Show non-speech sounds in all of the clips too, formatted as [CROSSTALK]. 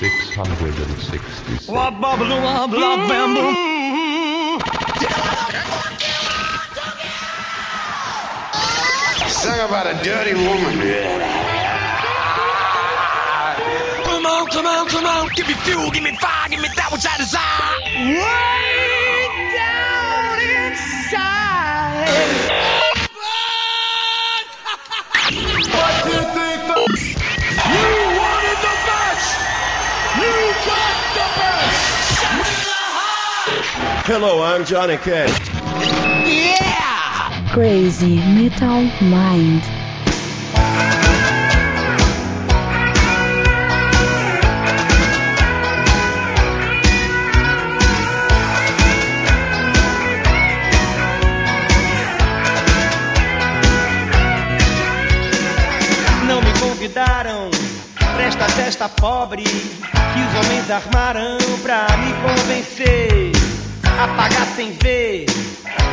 666. Sing about a dirty woman. Come on, come on, come on. Give me fuel, give me fire, give me that which I desire. Way down inside. Hello, I'm Johnny Cash. Yeah. Crazy Metal Mind. Não me convidaram pra esta festa pobre que os homens armaram pra me convencer a pagar sem ver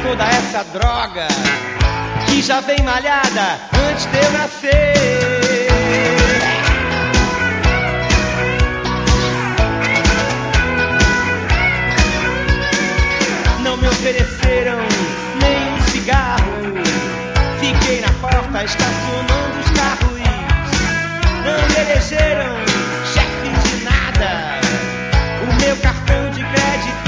toda essa droga que já vem malhada antes de eu nascer. Não me ofereceram nenhum cigarro. Fiquei na porta estacionando os carros. Não me elegeram chefe de nada. O meu cartão de crédito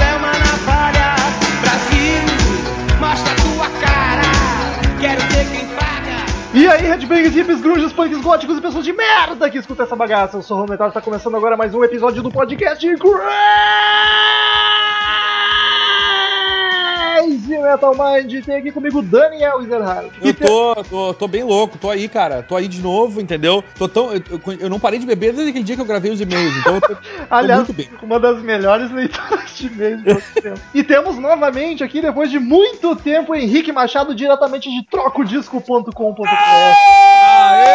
E aí, headbangers, hippies, grunges, punks, góticos e pessoas de merda que escutam essa bagaça. Eu sou o Rometal, está começando agora mais um episódio do podcast Crazy Metal Mind. Tem aqui comigo Daniel Ezerhard. Eu tô, tô, tô bem louco, tô aí, cara. Tô aí de novo, entendeu? Tô tão, eu, eu- não parei de beber desde aquele dia que eu gravei os e-mails, então eu tô, [LAUGHS] tô Aliás, muito bem. uma das melhores leituras de de todos os tempos. E temos novamente aqui, depois de muito tempo, Henrique Machado, diretamente de trocodisco.com.br. Olha,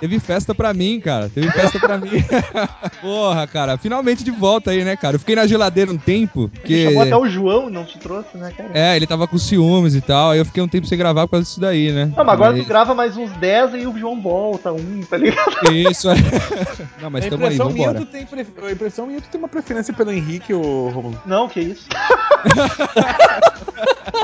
teve festa pra mim, cara. Teve festa pra mim. [LAUGHS] Porra, cara. Finalmente de volta aí, né, cara? Eu fiquei na geladeira um tempo, Ele porque... chamou até o João, não te trouxe, né, cara? É, ele tava com ciúmes e tal. Aí eu fiquei um tempo sem gravar por causa disso daí, né? Não, mas agora tu grava mais uns 10 e o João volta, um, tá ligado? Isso, é. [LAUGHS] Não, mas tamo aí, impressão, minha, vambora. tu tem pref... a impressão minha, tu tem uma preferência pelo Henrique, ô Romulo. Não, que isso. [LAUGHS]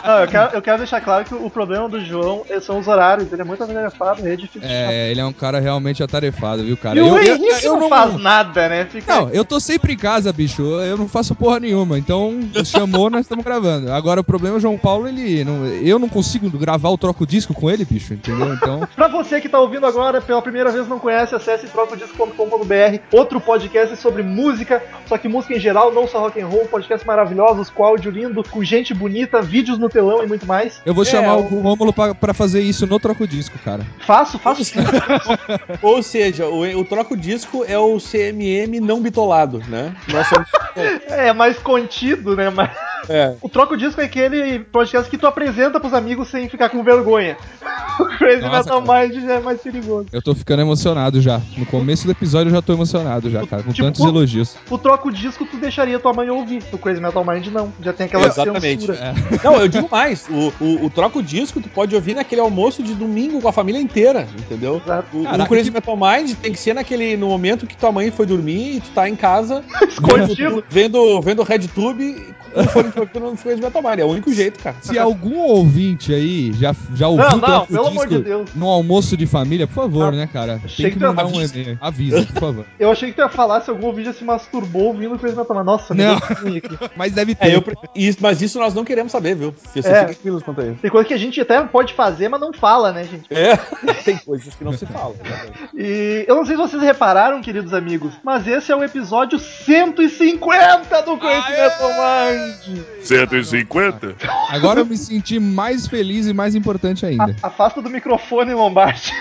Não, eu, quero, eu quero deixar claro que o problema do João são os horários, ele é muito atarefado, é difícil. É, ele é um cara realmente atarefado, viu, cara? e o Eu- Henrique eu não, faz nada, né? Fica... Não, eu tô sempre em casa, bicho. Eu não faço porra nenhuma. Então, chamou, nós estamos gravando. Agora, o problema é o João Paulo, ele. Não, eu não consigo gravar o troco disco com ele, bicho, entendeu? Então. [LAUGHS] Pra você que tá ouvindo agora pela primeira vez não conhece, acesse trocodisco.com.br, outro podcast sobre música, só que música em geral, não só rock and roll, podcasts maravilhosos, com áudio lindo, com gente bonita, vídeos no telão e muito mais. Eu vou É, chamar o- o Rômulo pra, pra fazer isso no troco disco, cara. Faço, faço sim. [LAUGHS] Ou seja, o, o troco disco é o CMM não bitolado, né? Nós somos... [LAUGHS] É mais contido, né? Mas é. o troco disco é aquele podcast que tu apresenta pros amigos sem ficar com vergonha. [LAUGHS] O Crazy Nossa, Metal Mind já é mais perigoso. Eu tô ficando emocionado já. No começo do episódio eu já tô emocionado já, cara. Com Tipo, tantos o- elogios. O troco disco tu deixaria tua mãe ouvir. O Crazy Metal Mind não. Já tem aquela Exatamente. censura. É. [LAUGHS] Não, eu digo mais. O, o, o troco disco tu pode ouvir naquele almoço de domingo com a família inteira, entendeu? Exato. O, o Crazy Metal Mind tem que ser naquele no momento que tua mãe foi dormir e tu tá em casa [LAUGHS] Escondido. vendo vendo RedTube de no Crazy Metal Mind. É o único jeito, cara. Se algum ouvinte aí já, já ouviu Não, não, pelo amor de Deus. no almoço de família, por favor, Ah, né, cara? achei Tem que mandar um avisa. e-mail. Avisa, por favor. [LAUGHS] Eu achei que tu ia falar se algum vídeo se masturbou ouvindo o Crazy Metal Mind. Nossa, Não. [LAUGHS] Mas deve ter. É, eu, isso- mas isso nós não queremos saber, viu? Você É. fica tranquilo quanto a isso. Tem coisa que a gente até pode fazer, mas não fala, né, gente? É, tem coisas que não se falam. [LAUGHS] E eu não sei se vocês repararam, queridos amigos, mas esse é o episódio 150 do Metal Mind. 150? Agora eu me senti mais feliz e mais importante ainda. A- Afasta do microfone, Lombardi.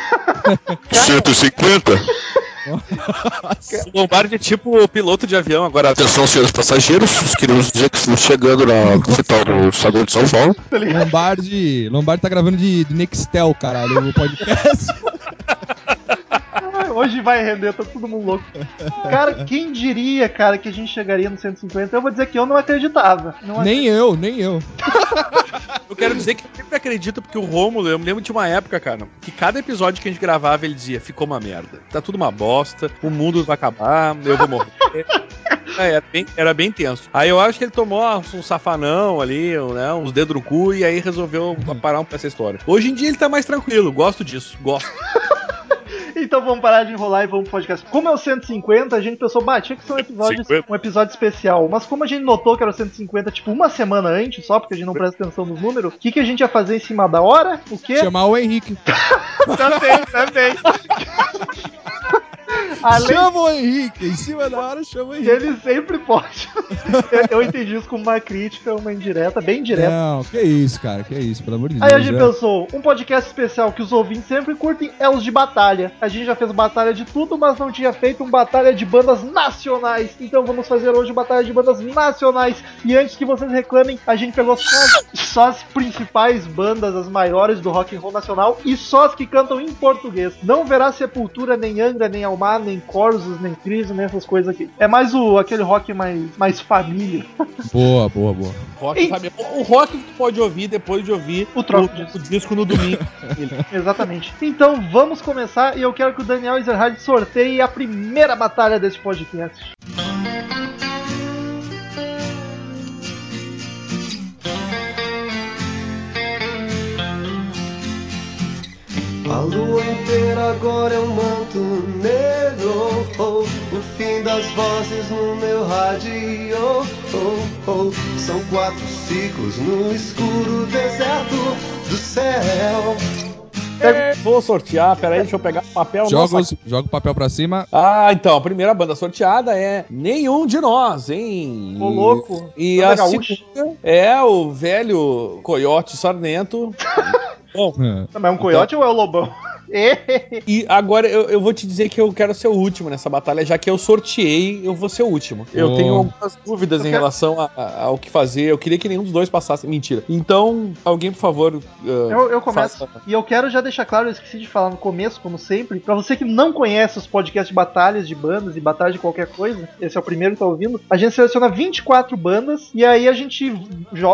[LAUGHS] 150? O Lombardi é tipo o piloto de avião. Agora, atenção, senhores passageiros. Queremos dizer que estamos chegando na capital do estado de São Paulo. Lombardi, Lombardi tá gravando de, de Nextel, caralho, o podcast. [LAUGHS] Hoje vai render, tá todo mundo louco. Cara, quem diria, cara, que a gente chegaria no 150? Eu vou dizer que eu não acreditava. Não Nem eu, nem eu. [LAUGHS] Eu quero dizer que eu sempre acredito, porque o Rômulo, eu me lembro de uma época, cara, que cada episódio que a gente gravava, ele dizia, ficou uma merda. Tá tudo uma bosta, o mundo vai acabar, eu vou morrer. [LAUGHS] É, era, bem, era bem tenso. Aí eu acho que ele tomou um safanão ali, né, uns dedos no cu, e aí resolveu parar um pra essa história. Hoje em dia ele tá mais tranquilo, gosto disso, gosto. [LAUGHS] Então vamos parar de enrolar e vamos pro podcast. Como é o 150, a gente pensou, bah, tinha que ser um episódio, 50. um episódio especial. Mas como a gente notou que era o 150, tipo, uma semana antes, só porque a gente não presta atenção nos números, o que, que a gente ia fazer em cima da hora? O quê? Chamar o Henrique. [LAUGHS] Também, também. Além Chama o Henrique. Em cima da hora, chama o que Henrique. ele sempre pode. eu, eu entendi isso como uma crítica, uma indireta, bem direta. Não, que isso, cara, que isso, pelo amor de Deus. Aí a gente é. pensou, um podcast especial que os ouvintes sempre curtem é os de batalha. A gente já fez batalha de tudo, mas não tinha feito um batalha de bandas nacionais. Então vamos fazer hoje batalha de bandas nacionais. E antes que vocês reclamem, a gente pegou só, só as principais bandas, as maiores do rock and roll nacional e só as que cantam em português. Não verá Sepultura, nem Angra, nem Almar, nem Corsos, nem Cris, nem essas coisas aqui. É mais o aquele rock mais, mais família. [LAUGHS] Boa, boa, boa. Rock? O rock que tu pode ouvir depois de ouvir O troco o, disco. o disco no domingo. [LAUGHS] Exatamente. Então vamos começar e eu quero que o Daniel Ezerhard sorteie a primeira batalha desse podcast. A lua inteira agora é um manto negro. Oh, o fim das vozes no meu rádio. Oh, oh, são quatro ciclos no escuro deserto do céu. Vou sortear, peraí, deixa eu pegar o papel. Joga, os- joga o papel pra cima. Ah, então, a primeira banda sorteada é Nenhum de Nós, hein? Ô louco. E Banda a gaúcha. segunda é o velho Coiote Sarnento. [LAUGHS] Bom, É. Mas é um coiote ou é o lobão? [LAUGHS] e agora eu, eu vou te dizer que eu quero ser o último nessa batalha, já que eu sorteei, eu vou ser o último. Eu Oh. tenho algumas dúvidas Eu em quero- relação a- a- ao que fazer. Eu queria que nenhum dos dois passasse. Mentira. Então, alguém, por favor. uh, Eu, eu começo. faça- E eu quero já deixar claro, eu esqueci de falar no começo, como sempre, pra você que não conhece os podcasts de batalhas de bandas e batalha de qualquer coisa, esse é o primeiro que tá ouvindo, a gente seleciona 24 bandas e aí a gente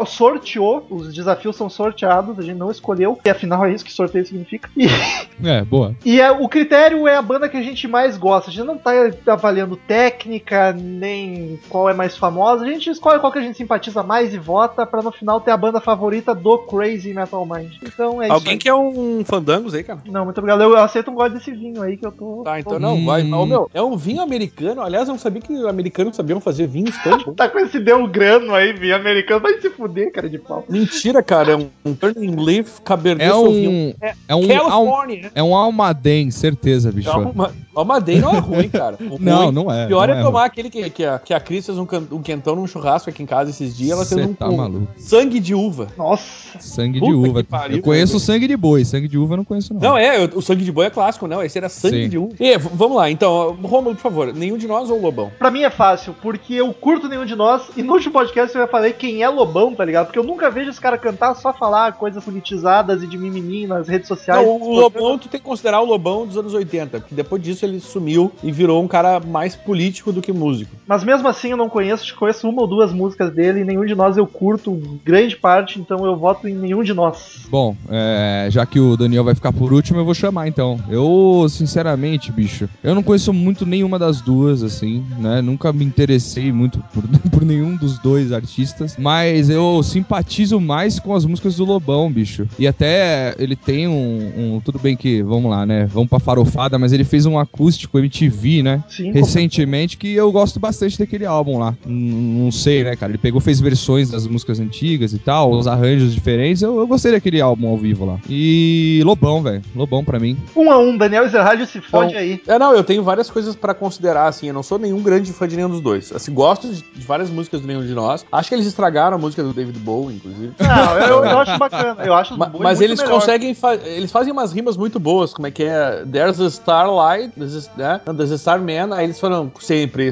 sorteou, os desafios são sorteados, a gente não escolheu, e afinal é isso que sorteio significa. E, [LAUGHS] É, boa. e é, o critério é a banda que a gente mais gosta. A gente não tá avaliando técnica, nem qual é mais famosa. A gente escolhe qual que a gente simpatiza mais e vota pra no final ter a banda favorita do Crazy Metal Mind. Então é isso. Alguém quer um fandangos aí, cara? Não, muito obrigado. Eu aceito um gole desse vinho aí que eu tô. Tá, então tô- não, vai. Hum. Ô, meu, é um vinho americano. Aliás, eu não sabia que americanos sabiam fazer vinhos tão [LAUGHS] bons. Tá com esse belgrano aí, vinho americano. Vai se fuder, cara de pau. Mentira, cara. É um, um Turning Leaf Cabernet É Sauvignon. um. É um. Al, California. É um almaden, certeza, bicho. Calma, Almaden não é ruim, cara. O [LAUGHS] Não, ruim- não é. O pior não é, tomar aquele que, que, a, que a Cris fez um, can- um quentão num churrasco aqui em casa esses dias. Ela fez um, tá um maluco. sangue de uva. Nossa. Sangue de Puta uva. que pariu, eu conheço sangue de boi, sangue de uva eu não conheço, não. Não, é, o sangue de boi é clássico, não. Esse era sangue Sim. de uva. E, vamos lá, então, Romulo, por favor, nenhum de nós ou Lobão? Pra mim é fácil, porque eu curto nenhum de nós. E no último podcast eu já falei quem é Lobão, tá ligado? Porque eu nunca vejo esse cara cantar só falar coisas politizadas e de mimimi nas redes sociais. Não, o Lobão, tu tem que considerar o Lobão dos anos 80, porque depois disso ele sumiu e virou um cara mais político do que músico. Mas mesmo assim eu não conheço, conheço uma ou duas músicas dele e nenhum de nós eu curto grande parte, então eu voto em nenhum de nós. Bom, é, já que o Daniel vai ficar por último, eu vou chamar então. Eu, sinceramente, bicho, eu não conheço muito nenhuma das duas, assim, né? Nunca me interessei muito por, [LAUGHS] por nenhum dos dois artistas, mas eu simpatizo mais com as músicas do Lobão, bicho. E até ele tem um. um- tudo bem que, vamos lá, né? Vamos pra farofada, mas ele fez um acústico MTV, né? Sim, recentemente que eu gosto bastante daquele álbum lá. Não sei, né, cara? Ele pegou, fez versões das músicas antigas e tal, os arranjos diferentes. Eu, eu gostei daquele álbum ao vivo lá. E Lobão, velho. Lobão pra mim. Um a um, Daniel Ezerhard se fode Então, aí. É, não, eu tenho várias coisas pra considerar, assim, eu não sou nenhum grande fã de nenhum dos dois. Assim, gosto de, de várias músicas do nenhum de nós. Acho que eles estragaram a música do David Bowie, inclusive. Não, eu, eu acho bacana. Eu acho Ma- mas eles melhor. conseguem, fa- eles fazem umas rimas muito boas, como é que é? There's a starlight, there's né? There's a starman, aí eles falam sempre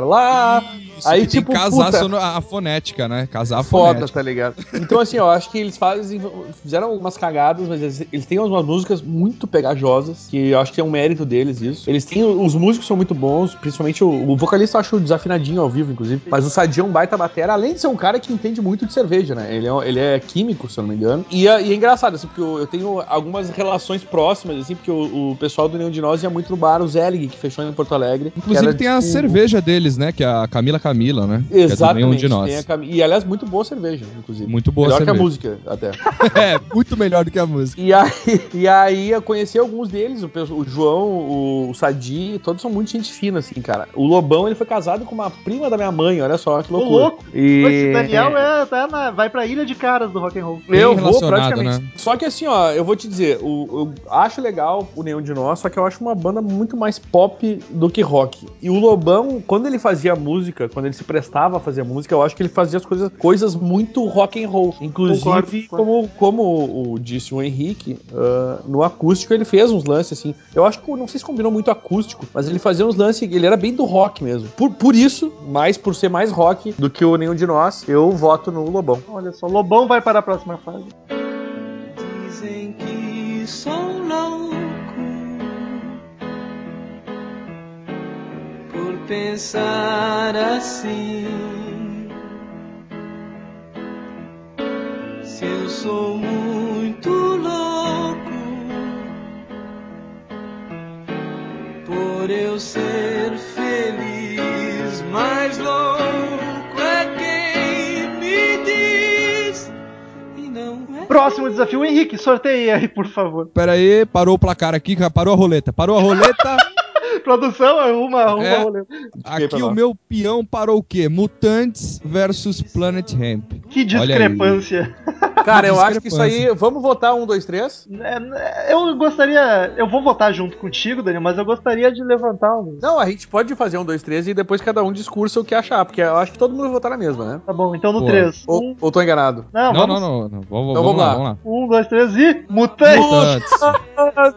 lá, Isso, Aí, tem tipo, que casar puta, a fonética, né? Casar a foda, fonética. tá ligado? Então, assim, eu acho que eles fazem. Fizeram algumas cagadas, mas eles, eles têm umas músicas muito pegajosas, que eu acho que é um mérito deles isso. Eles têm. Os músicos são muito bons, principalmente o, o vocalista eu acho desafinadinho ao vivo, inclusive. Mas o Sadia é um baita batera, além de ser um cara que entende muito de cerveja, né? Ele é, ele é químico, se eu não me engano. E, é- e é engraçado, assim, porque eu, eu tenho algumas relações próximas, assim, porque o, o pessoal do Nenhum de Nós ia muito no bar, o Zelig, que fechou em Porto Alegre. Inclusive tem a tipo, cerveja deles, né? Que é a Camila Camila, né? Que é Exatamente. Nós. tem a cam- E aliás, muito boa cerveja, inclusive. Muito boa Melhor que a cerveja. música, até. [LAUGHS] É, muito melhor do que a música. E aí, e aí eu conheci alguns deles, o, o João, o, o Sadi, todos são muito gente fina, assim, cara. O Lobão, ele foi casado com uma prima da minha mãe, olha só, que Ô, loucura. louco. E... Esse Daniel é, tá na- vai pra ilha de caras do rock and roll. Bem Eu vou praticamente. né? Só que assim, ó, eu vou te dizer, o, eu acho legal o Nenhum de Nós, só que eu acho uma banda muito mais pop do que rock. E o Lobão, quando ele fazia música, quando ele se prestava a fazer música, eu acho que ele fazia as coisas, coisas muito rock and roll. Inclusive, Concordo. como, como o, disse o Henrique, ah, no acústico ele fez uns lances assim. Eu acho que não sei se combinou muito acústico, mas ele fazia uns lances, ele era bem do rock mesmo. Por, por isso, mais por ser mais rock do que o Nenhum de Nós, eu voto no Lobão. Olha só, Lobão vai para a próxima fase. Dizem que sou pensar assim. Se eu sou muito louco por eu ser feliz, mais louco é quem me diz e não é. Próximo desafio, Henrique, sorteie aí, por favor. Pera aí, parou o placar aqui, parou a roleta. Parou a roleta. [LAUGHS] Produção, arruma, arruma É. roleta. aqui o meu peão parou o quê? Mutantes versus Planet Hemp. Que discrepância. Cara, eu acho que isso aí. Vamos votar um, dois, três? É, Eu gostaria. Eu vou votar junto contigo, Daniel, mas eu gostaria de levantar um. Não, a gente pode fazer um, dois, três e depois cada um discursa o que achar, porque eu acho que todo mundo vai votar na mesma, né? Tá bom, então no Boa. 3. Ou, Um, ou tô enganado? não, Não, vamos. não, não, não. Vamos, Então vamos vamos lá, lá. vamos lá. Um, dois, três e. Mutante! Mutantes.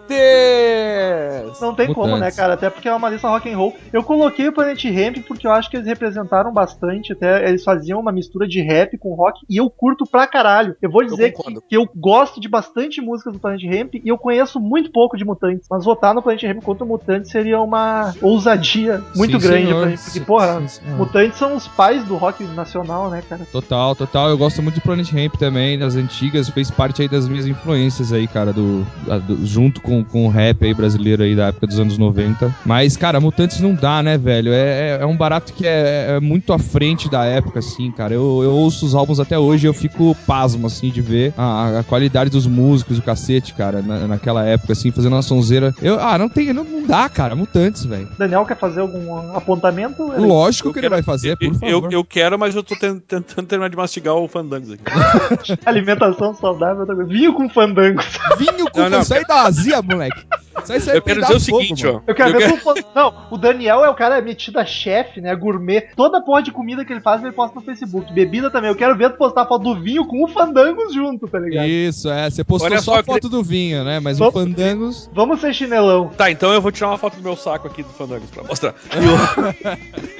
Deus! Não tem como, né, Mutantes. cara? Até porque é uma lista rock and roll. Eu coloquei o Planet Ramp porque eu acho que eles representaram bastante. Até eles faziam uma mistura de rap com rock e eu curto pra caralho. Eu vou dizer que, concordo. que eu gosto de bastante músicas do Planet Ramp e eu conheço muito pouco de Mutantes. Mas votar no Planet Ramp contra o Mutantes seria uma ousadia muito Sim, grande senhor. pra mim. Porque, Sim, porra, sim, senhor. Mutantes são os pais do rock nacional, né, cara? Total, total. Eu gosto muito de Planet Ramp também, das antigas. Fez parte aí das minhas influências aí, cara, do, do- junto com, com o rap aí brasileiro aí da época dos anos 90. Mas, cara, Mutantes não dá, né, velho? É, é, é um barato que é, é muito à frente da época, assim, cara. Eu, eu ouço os álbuns até hoje e eu fico pasmo, assim, de ver a, a qualidade dos músicos, o cacete, cara, na- naquela época, assim, fazendo uma sonzeira. Eu, ah, não tem, não, não dá, cara, Mutantes, velho. Daniel quer fazer algum apontamento? Lógico Eu que quero- ele vai fazer, por favor. Eu, eu quero, mas eu tô ten- tentando terminar de mastigar o Fandangos aqui. [LAUGHS] Alimentação saudável, outra coisa. Vinho com fandangos. Vinho com Não, não, Isso aí dá azia, moleque. Aí você Eu quero dizer o seguinte, ó. Eu quero Eu ver quero- como. Não, o Daniel é o cara metido a chefe, né? Gourmet. Toda porra de comida que ele faz, ele posta no Facebook. Bebida também. Eu quero ver tu postar foto do vinho com o Fandangos junto, tá ligado? Isso, é. Você postou Olha só só, a foto do vinho, né? Mas Vamos- o Fandangos. Vamos ser chinelão. Tá, então eu vou tirar uma foto do meu saco aqui do Fandangos pra mostrar.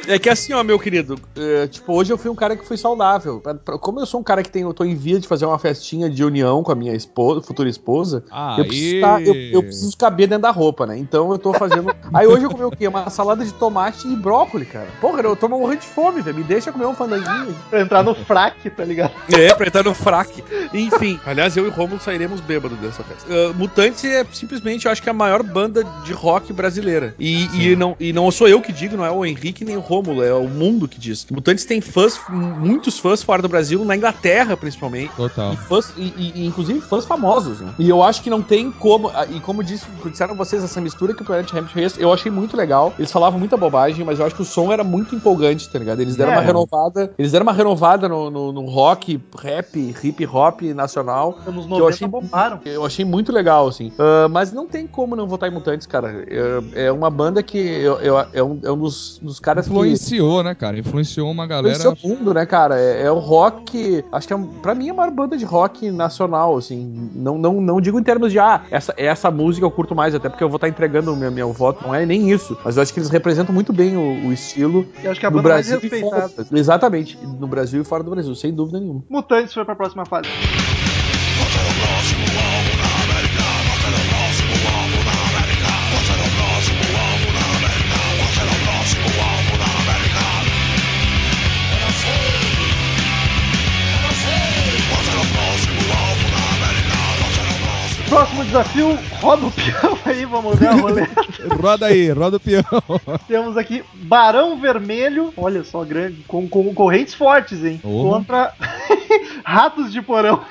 E [LAUGHS] é que assim, ó, meu querido, é, tipo, hoje eu fui um cara que fui saudável. Como eu sou um cara que tem, eu tô em via de fazer uma festinha de união com a minha esposa, futura esposa, Ah, eu, preciso tá- eu, eu preciso caber dentro da roupa, né? Então eu tô fazendo. [LAUGHS] Aí hoje eu comi o quê? Uma salada de tomate e brócolis, cara. Porra, eu tô morrendo de fome, velho. Me deixa comer um fandanguinho. [LAUGHS] Pra entrar no fraque, tá ligado? É, pra entrar no fraque. Enfim, aliás, eu e o Romulo sairemos bêbados dessa festa. Uh, Mutantes é simplesmente, eu acho que é a maior banda de rock brasileira. E, e, não, e não sou eu que digo, não é o Henrique nem o Romulo, é o mundo que diz. Mutantes tem fãs, muitos fãs fora do Brasil, na Inglaterra principalmente. Total. E fãs, e, e- e, inclusive fãs famosos, né? E eu acho que não tem como. ah, E como disse, disseram vocês, essa mistura que o Planet Ramp fez, eu achei muito legal. Eles falavam muita bobagem, mas eu acho que o som era muito empolgante, tá ligado? Eles deram É. uma renovada. Eles deram uma renovada no, no, no rock, rap, hip hop nacional. Anos eu 90 achei- bombaram. Eu achei muito legal, assim. Ah, mas não tem como não votar em Mutantes, cara. É, é uma banda que eu, eu- é, um, é um dos, dos caras que. Influenciou, né, cara? Influenciou uma galera. Influenciou o mundo, né, cara? É, é o rock. Acho que é, pra mim é a maior banda de rock nacional, assim. Não, não, não digo em termos de, ah, essa, essa música eu curto mais até porque eu vou estar entregando o meu, meu voto, não é nem isso. Mas eu acho que eles representam muito bem o, o estilo Eu acho que é a banda Brasil e respeitada. fora. Exatamente, no Brasil e fora do Brasil, sem dúvida nenhuma. Mutantes foi pra próxima fase. Próximo desafio, roda o peão aí, vamos ver a roleta. [LAUGHS] Roda aí, roda o peão. Temos aqui Barão Vermelho, olha só, grande, com, com concorrentes fortes, hein? Porra. Contra [LAUGHS] Ratos de Porão.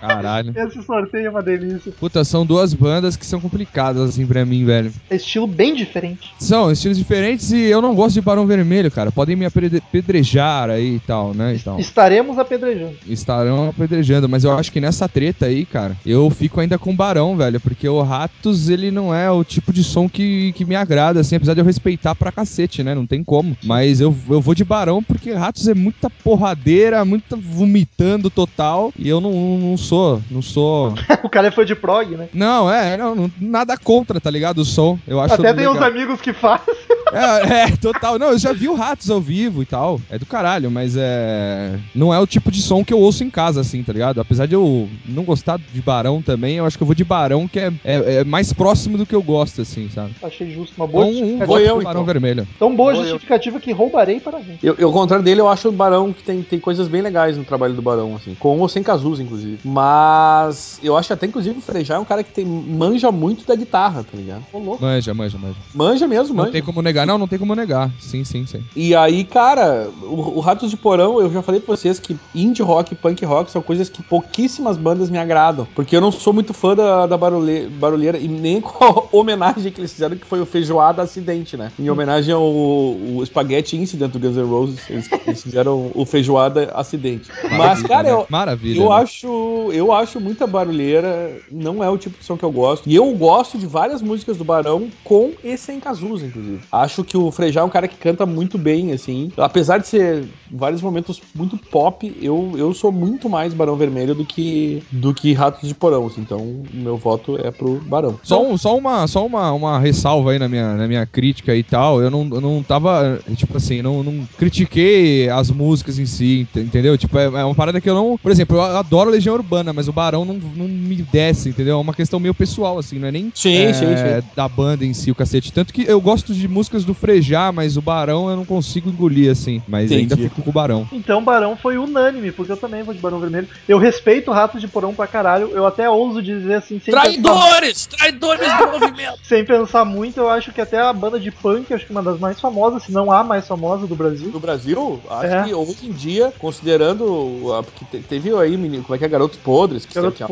Caralho. Esse sorteio é uma delícia. Puta, são duas bandas que são complicadas, assim, pra mim, velho. Estilo bem diferente. São estilos diferentes e eu não gosto de Barão Vermelho, cara. Podem me apedre- apedrejar aí e tal, né? Então, Estaremos apedrejando. estarão apedrejando, mas eu acho que nessa treta aí, cara, eu fico ainda com Barão, velho, porque o Ratos, ele não é o tipo de som que, que me agrada, assim, apesar de eu respeitar pra cacete, né? Não tem como. Mas eu, eu vou de Barão porque Ratos é muita porradeira, muita vomitando total, e eu não, não sou, não sou... [LAUGHS] o cara foi de prog, né? Não, é, não, não- nada contra, tá ligado? O som, eu acho Até tem legal. uns amigos que fazem. [LAUGHS] É, é, total. Não, eu já vi o Ratos ao vivo e tal. É do caralho, mas é. Não é o tipo de som que eu ouço em casa, assim, tá ligado? Apesar de eu não gostar de Barão também, eu acho que eu vou de Barão, que é, é, é mais próximo do que eu gosto, assim, sabe? Achei justo, uma boa Então, um eu, Barão então. Vermelho. Tão boa Vou eu. justificativa que roubarei para mim. Eu, eu, ao contrário dele, eu acho o Barão que tem, tem coisas bem legais no trabalho do Barão, assim. Com ou sem Cazuza, inclusive. Mas eu acho até, inclusive, o Frejá é um cara que tem, manja muito da guitarra, tá ligado? Ô, louco. Manja, manja, manja. Manja mesmo, Não manja. tem como negar. Não, não tem como negar. Sim, sim, sim. E aí, cara, o, o Ratos de Porão, eu já falei pra vocês que indie rock e punk rock são coisas que pouquíssimas bandas me agradam. Porque eu não sou muito fã da, da barulhe- barulheira e nem com a [LAUGHS] homenagem que eles fizeram, que foi o Feijoada Acidente, né? Em homenagem ao o Spaghetti Incident do Guns N' Roses, eles, eles fizeram o Feijoada Acidente. Mas, Maravilha, cara, né? eu, Maravilha. eu né? acho, eu acho muita barulheira, não é o tipo de som que eu gosto. E eu gosto de várias músicas do Barão com e sem Cazuza, inclusive. Acho que o Frejá é um cara que canta muito bem, assim. Apesar de ser em vários momentos muito pop, eu, eu sou muito mais Barão Vermelho do que do que Ratos de Porão, assim. Então, meu voto é pro Barão. Só, um- só, uma, só uma, uma ressalva aí na minha, na minha crítica e tal. Eu não, eu não tava, tipo assim, não, não critiquei as músicas em si, ent- entendeu? Tipo, é, é uma parada que eu não. Por exemplo, eu adoro Legião Urbana, mas o Barão não, não me desce, entendeu? É uma questão meio pessoal, assim, não é nem Sim, é, sim, sim. da banda em si, o cacete. Tanto que eu gosto de músicas do Frejá, mas o Barão eu não consigo engolir, assim. Mas Entendi. ainda fico com o Barão. Então Barão foi unânime, porque eu também vou de Barão Vermelho. Eu respeito o Ratos de Porão pra caralho. Eu até ouso dizer assim, sem pensar, Traidores! Traidores do [LAUGHS] movimento! sem pensar muito, eu acho que até a banda de punk, acho que uma das mais famosas, se não a mais famosa do Brasil. No Brasil, acho É. que hoje em dia, considerando. a- Porque te- teve aí, menino, como é que é? Garotos Podres. Que Garoto que é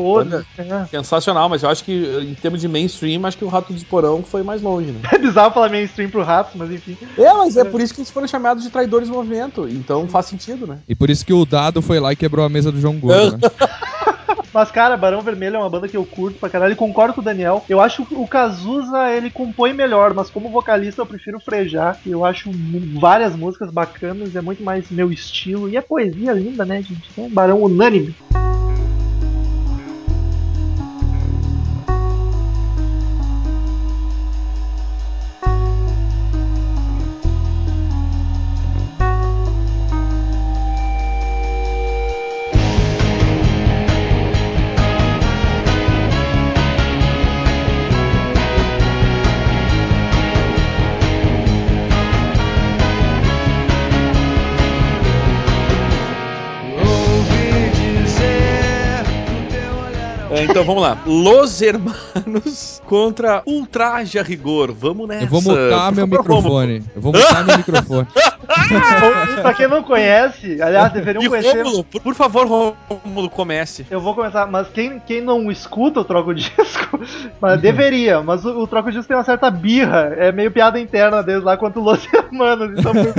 É. Sensacional, mas eu acho que em termos de mainstream, acho que o Rato de Porão foi mais longe, né? [LAUGHS] É bizarro falar mainstream pro Ratos, mas enfim. É, mas é por isso que eles foram chamados de traidores do movimento. Então faz sentido, né? E por isso que o Dado foi lá e quebrou a mesa do João Gordo, né? [LAUGHS] [LAUGHS] Mas, cara, Barão Vermelho é uma banda que eu curto pra caralho concordo com o Daniel. Eu acho que o Cazuza, ele compõe melhor, mas como vocalista eu prefiro frejar. Eu acho várias músicas bacanas, é muito mais meu estilo. E a poesia linda, né, gente? É um Barão unânime. Então vamos lá. Los Hermanos [LAUGHS] contra Ultraje a Rigor. Vamos nessa. Eu vou mutar meu vamos. microfone. Eu vou mutar meu microfone. [LAUGHS] Pra quem não conhece, aliás, deveriam E conhecer. Rômulo, por, por favor, Rômulo, comece. Eu vou começar, mas quem, quem não escuta o Troco Disco, [LAUGHS] mas deveria, mas o, o Troco Disco tem uma certa birra, é meio piada interna deles lá quanto Los Hermanos, então por,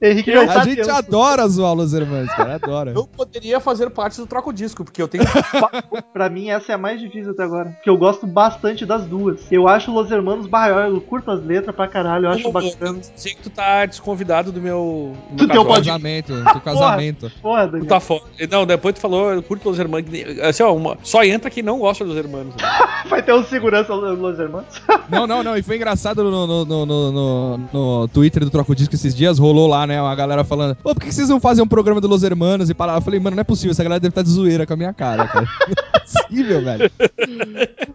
Henrique já está A gente tenso. adora zoar Los Hermanos, cara, adora. Eu poderia fazer parte do troco disco, porque eu tenho. [LAUGHS] Pra mim, essa é a mais difícil até agora. Porque eu gosto bastante das duas. Eu acho Los Hermanos barra, eu curto as letras pra caralho, eu acho bacana. Sei que tu tá desconvidado do meu. do teu Casamento, do casamento. Porra, Tu tá fora. Não, depois tu falou, eu curto Los Hermanos. Assim, ó, uma- só entra quem não gosta dos Hermanos. né? [LAUGHS] Vai ter um segurança Los Hermanos. Não, não, não. E foi engraçado no, no, no, no, no- no Twitter do Troco Disco esses dias, rolou lá, né? A galera falando, pô, por que vocês não fazem um programa do Los Hermanos? E para Eu falei, mano, não é possível, essa galera deve estar de zoeira com a minha cara, cara. [LAUGHS] Não é possível, velho.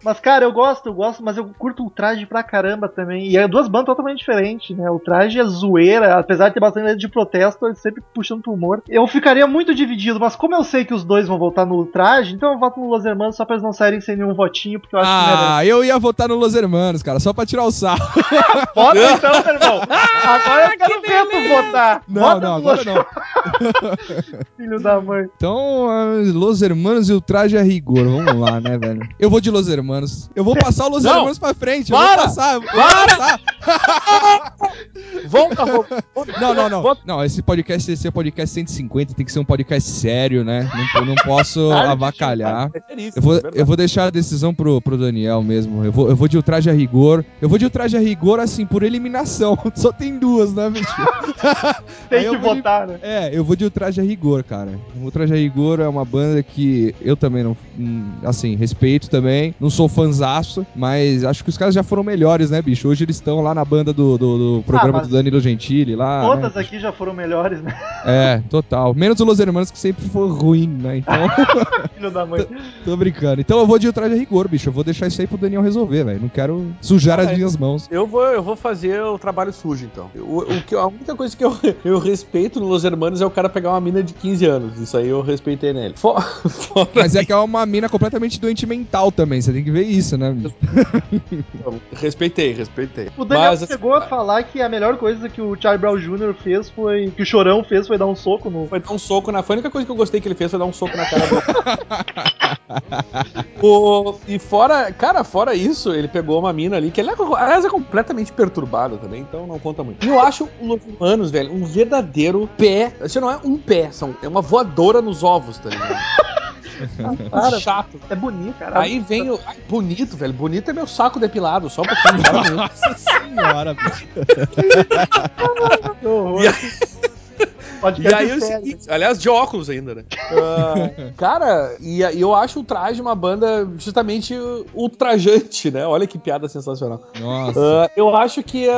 Mas, cara, eu gosto, eu gosto, mas eu curto o traje pra caramba também. E é duas bandas totalmente diferentes, né? O traje é zoeira, apesar de ter bastante de protesto, ele sempre puxando pro humor. Eu ficaria muito dividido, mas como eu sei que os dois vão voltar no traje, então eu voto no Los Hermanos só pra eles não saírem sem nenhum votinho, porque eu acho que merece. Ah, eu ia votar no Los Hermanos, cara, só pra tirar o sarro. [LAUGHS] Vota então, meu irmão! [LAUGHS] Agora eu quero ver tu votar! Não, Vota não, agora não. [LAUGHS] Filho da mãe. Então, Los Hermanos e o traje a rigor. Vamos lá, né, velho? Eu vou de Los Hermanos. Eu vou passar o Los Não. Hermanos pra frente. Eu Para! vou passar. Eu vou passar. [LAUGHS] Volta. Não, não, não. Não, esse podcast, esse é podcast 150, tem que ser um podcast sério, né? Não, eu não posso [LAUGHS] avacalhar. Eu vou, eu vou deixar a decisão pro, pro Daniel mesmo. Eu vou, eu vou de ultraje a rigor. Eu vou de ultraje a rigor, assim, por eliminação. Só tem duas, né, bicho? [LAUGHS] Tem Aí que vou de- votar, né? É, eu vou de ultraje a rigor, cara. O ultraje a rigor é uma banda que eu também não. hum, Assim, respeito também. Não sou fanzaço, mas acho que os caras já foram melhores, né, bicho? Hoje eles estão lá na banda do, do, do programa Ah, do Danilo Gentili lá. né? Todas aqui já foram melhores, né? É, total. Menos o Los Hermanos, que sempre foi ruim, né? Então, [LAUGHS] Filho da mãe. [LAUGHS] tô brincando. Então eu vou de ultraje a rigor, bicho. Eu vou deixar isso aí pro Daniel resolver, velho. Não quero sujar as Ah, é. minhas mãos. Eu vou, eu vou fazer o trabalho sujo, então. O, o que, a única coisa que eu, [LAUGHS] eu respeito no Los Hermanos é o cara pegar uma mina de 15 anos. Isso aí eu respeitei nele. Fo- [LAUGHS] Fora Mas é que é uma mina completamente doente mental também. Você tem que ver isso, né? [LAUGHS] respeitei, respeitei. O Daniel Mas, assim, chegou a falar que a melhor coisa que o Charlie Brown Jr. fez foi. que o Chorão fez foi dar um soco no. Foi dar um soco na. Foi a única coisa que eu gostei que ele fez foi dar um soco na cara dele. o, e fora, cara, fora isso, ele pegou uma mina ali, que ele, é- aliás, é completamente perturbada também, então não conta muito. E eu acho o Los Humanos, velho, um verdadeiro pé. Isso não é um pé, são, é uma voadora nos ovos, tá ligado? [LAUGHS] Para. Chato. É bonito, cara. Aí vem o. Ai, bonito, velho. Bonito é meu saco depilado, só um pouquinho. [LAUGHS] Nossa senhora, bicho. [LAUGHS] Que horror. E aí- Pode E aí é o seguinte, aliás, de óculos ainda, né? Ah, cara, e, eu acho o traje uma banda justamente ultrajante, né? Olha que piada sensacional. Nossa. Ah, eu acho que é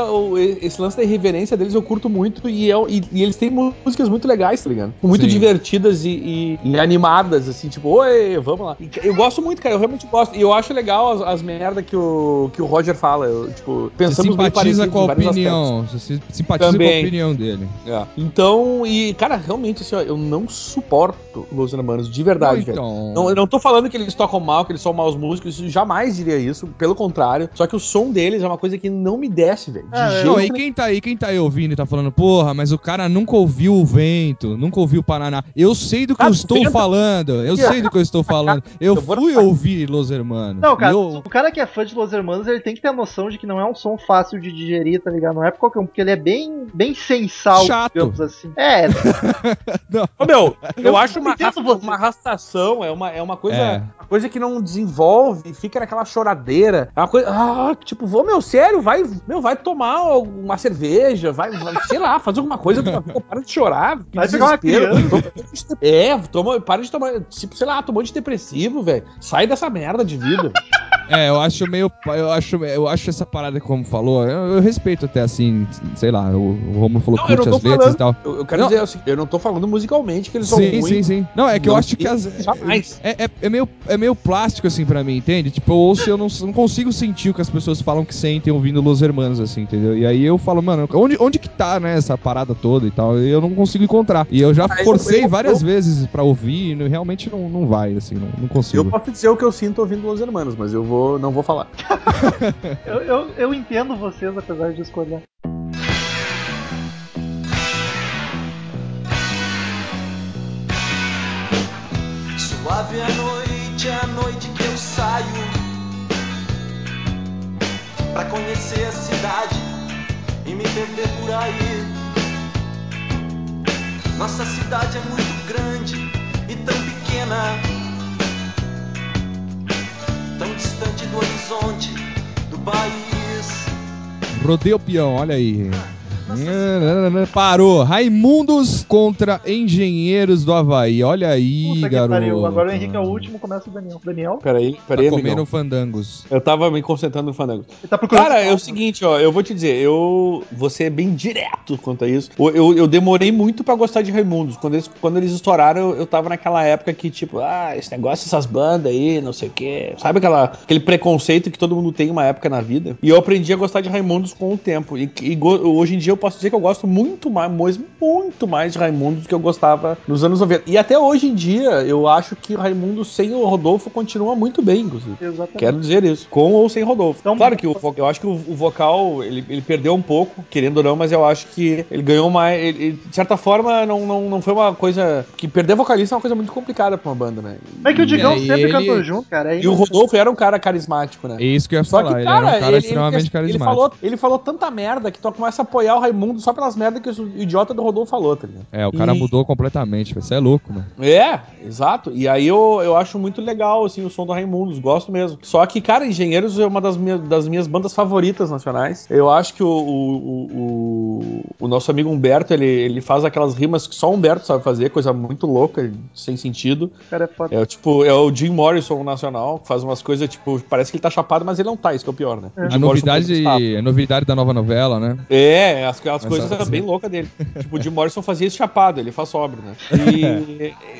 esse lance da irreverência deles eu curto muito e, é- e- e eles têm músicas muito legais, tá ligado? Muito Sim. divertidas e, e- e animadas, assim, tipo, oi, vamos lá. Eu gosto muito, cara, eu realmente gosto. E eu acho legal as, as merda que o, que o Roger fala. Eu, tipo, Você pensamos bem simpatiza com a opinião. Você simpatiza com a Também. opinião dele. É. Então, e, cara, realmente, assim, ó, eu não suporto Los Hermanos, de verdade, Não, velho. então. Não, eu não tô falando que eles tocam mal, que eles são maus músicos, eu jamais diria isso, pelo contrário. Só que o som deles é uma coisa que não me desce, velho. De Ah, jeito Não, e quem tá aí, quem tá aí ouvindo e tá falando, porra, mas o cara nunca ouviu o vento, nunca ouviu o Paraná. Eu sei do que Ah, eu estou vento? falando, eu sei do que eu estou [LAUGHS] falando. Eu Eu vou- fui ouvir Los Hermanos. Não, cara, Eu- o cara que é fã de Los Hermanos, ele tem que ter a noção de que não é um som fácil de digerir, tá ligado? Não é pra qualquer um, porque ele é bem, bem sensal, Chato. digamos assim. É, [LAUGHS] Ô, meu, eu, Eu acho uma, uma arrastação, é uma, é uma coisa. É. Uma coisa que não desenvolve, fica naquela choradeira. É uma coisa. Ah, tipo, vou, meu, sério, vai, meu, vai tomar uma cerveja, vai, vai, sei lá, fazer alguma coisa, pô, para de chorar. Vai pegar uma. Toma- É, toma, para de tomar, tipo, sei lá, tomou de depressivo, velho. Sai dessa merda de vida. É, eu acho meio. Eu acho, eu acho essa parada, como falou, eu, eu respeito até assim, sei lá, o, o Romulo falou Não, que não curte as letras falando. e tal. Eu, eu quero Não. dizer assim, eu não tô falando musicalmente que eles são Sim, ruins. sim, sim. Não, é que eu Não, acho que as. jamais. É, é, é meio, é meio plástico, assim, pra mim, entende? Tipo, eu ouço e eu não, não consigo sentir o que as pessoas falam que sentem ouvindo Los Hermanos, assim, entendeu? E aí eu falo, mano, onde, onde que tá, né, essa parada toda e tal? E eu não consigo encontrar. E eu já Ah, forcei eu- várias vezes pra ouvir e realmente não, não vai, assim, não, não Eu consigo. posso dizer o que eu sinto ouvindo Los Hermanos, mas eu vou, não vou falar. [LAUGHS] eu, eu, eu entendo vocês, apesar de discordar. Suave a noite, é a noite que eu saio Pra conhecer a cidade e me perder por aí Nossa cidade é muito grande e tão pequena, tão distante do horizonte do país. Rodeio peão, olha aí. [LAUGHS] Parou. Raimundos contra Engenheiros do Havaí. Olha aí, Puta garoto. pariu. Agora o Henrique é o último, começa o Daniel. Daniel? Peraí, Tá peraí, comendo amigão. fandangos. Eu tava me concentrando no Fandango. Ele tá. Cara, é o seguinte, ó, eu vou te dizer, eu vou ser bem direto quanto a isso. Eu, eu, eu demorei muito pra gostar de Raimundos. Quando eles, quando eles estouraram, eu, eu tava naquela época que, tipo, ah, esse negócio, essas bandas aí, não sei o quê. Sabe aquela, aquele preconceito que todo mundo tem uma época na vida? E eu aprendi a gostar de Raimundos com o tempo. E, e hoje em dia eu posso dizer que eu gosto muito mais, muito mais de Raimundos do que eu gostava nos anos 90. E até hoje em dia, eu acho que o Raimundos sem o Rodolfo continua muito bem, inclusive. Exatamente. Quero dizer isso. Com ou sem Rodolfo. Então- claro que o, eu acho que o, o vocal, ele, ele perdeu um pouco, querendo ou não, mas eu acho que ele ganhou mais. ele- ele, de certa forma, não, não, não foi uma coisa. Que perder vocalista é uma coisa muito complicada pra uma banda, né? É que o Digão sempre ele- cantou junto, cara. É E o Rodolfo era um cara carismático, né? É isso que eu ia Só falar. que, ele era um cara, cara ele, extremamente ele, carismático. ele falou, ele falou tanta merda que tu começa a apoiar o Raimundo só pelas merdas que o idiota do Rodolfo falou, tá ligado? É, o cara E- mudou completamente. Você é louco, mano. É, exato. E aí eu, eu acho muito legal, assim, o som do Raimundos, gosto mesmo. Só que, cara, Engenheiros é uma das minhas, das minhas bandas favoritas nacionais. Eu acho que o, o, o, o nosso amigo Humberto, ele, ele faz aquelas rimas que só o Humberto sabe fazer, coisa muito louca, sem sentido. O cara é foda. É o tipo, é o Jim Morrison nacional, que faz umas coisas, tipo, parece que ele tá chapado, mas ele não tá, isso que é o pior, né? O A novidade, uns a novidade da nova novela, né? é, as, as coisas essa- bem loucas dele. tipo, o Jim Morrison fazia isso chapado, ele faz sóbrio, né? [LAUGHS]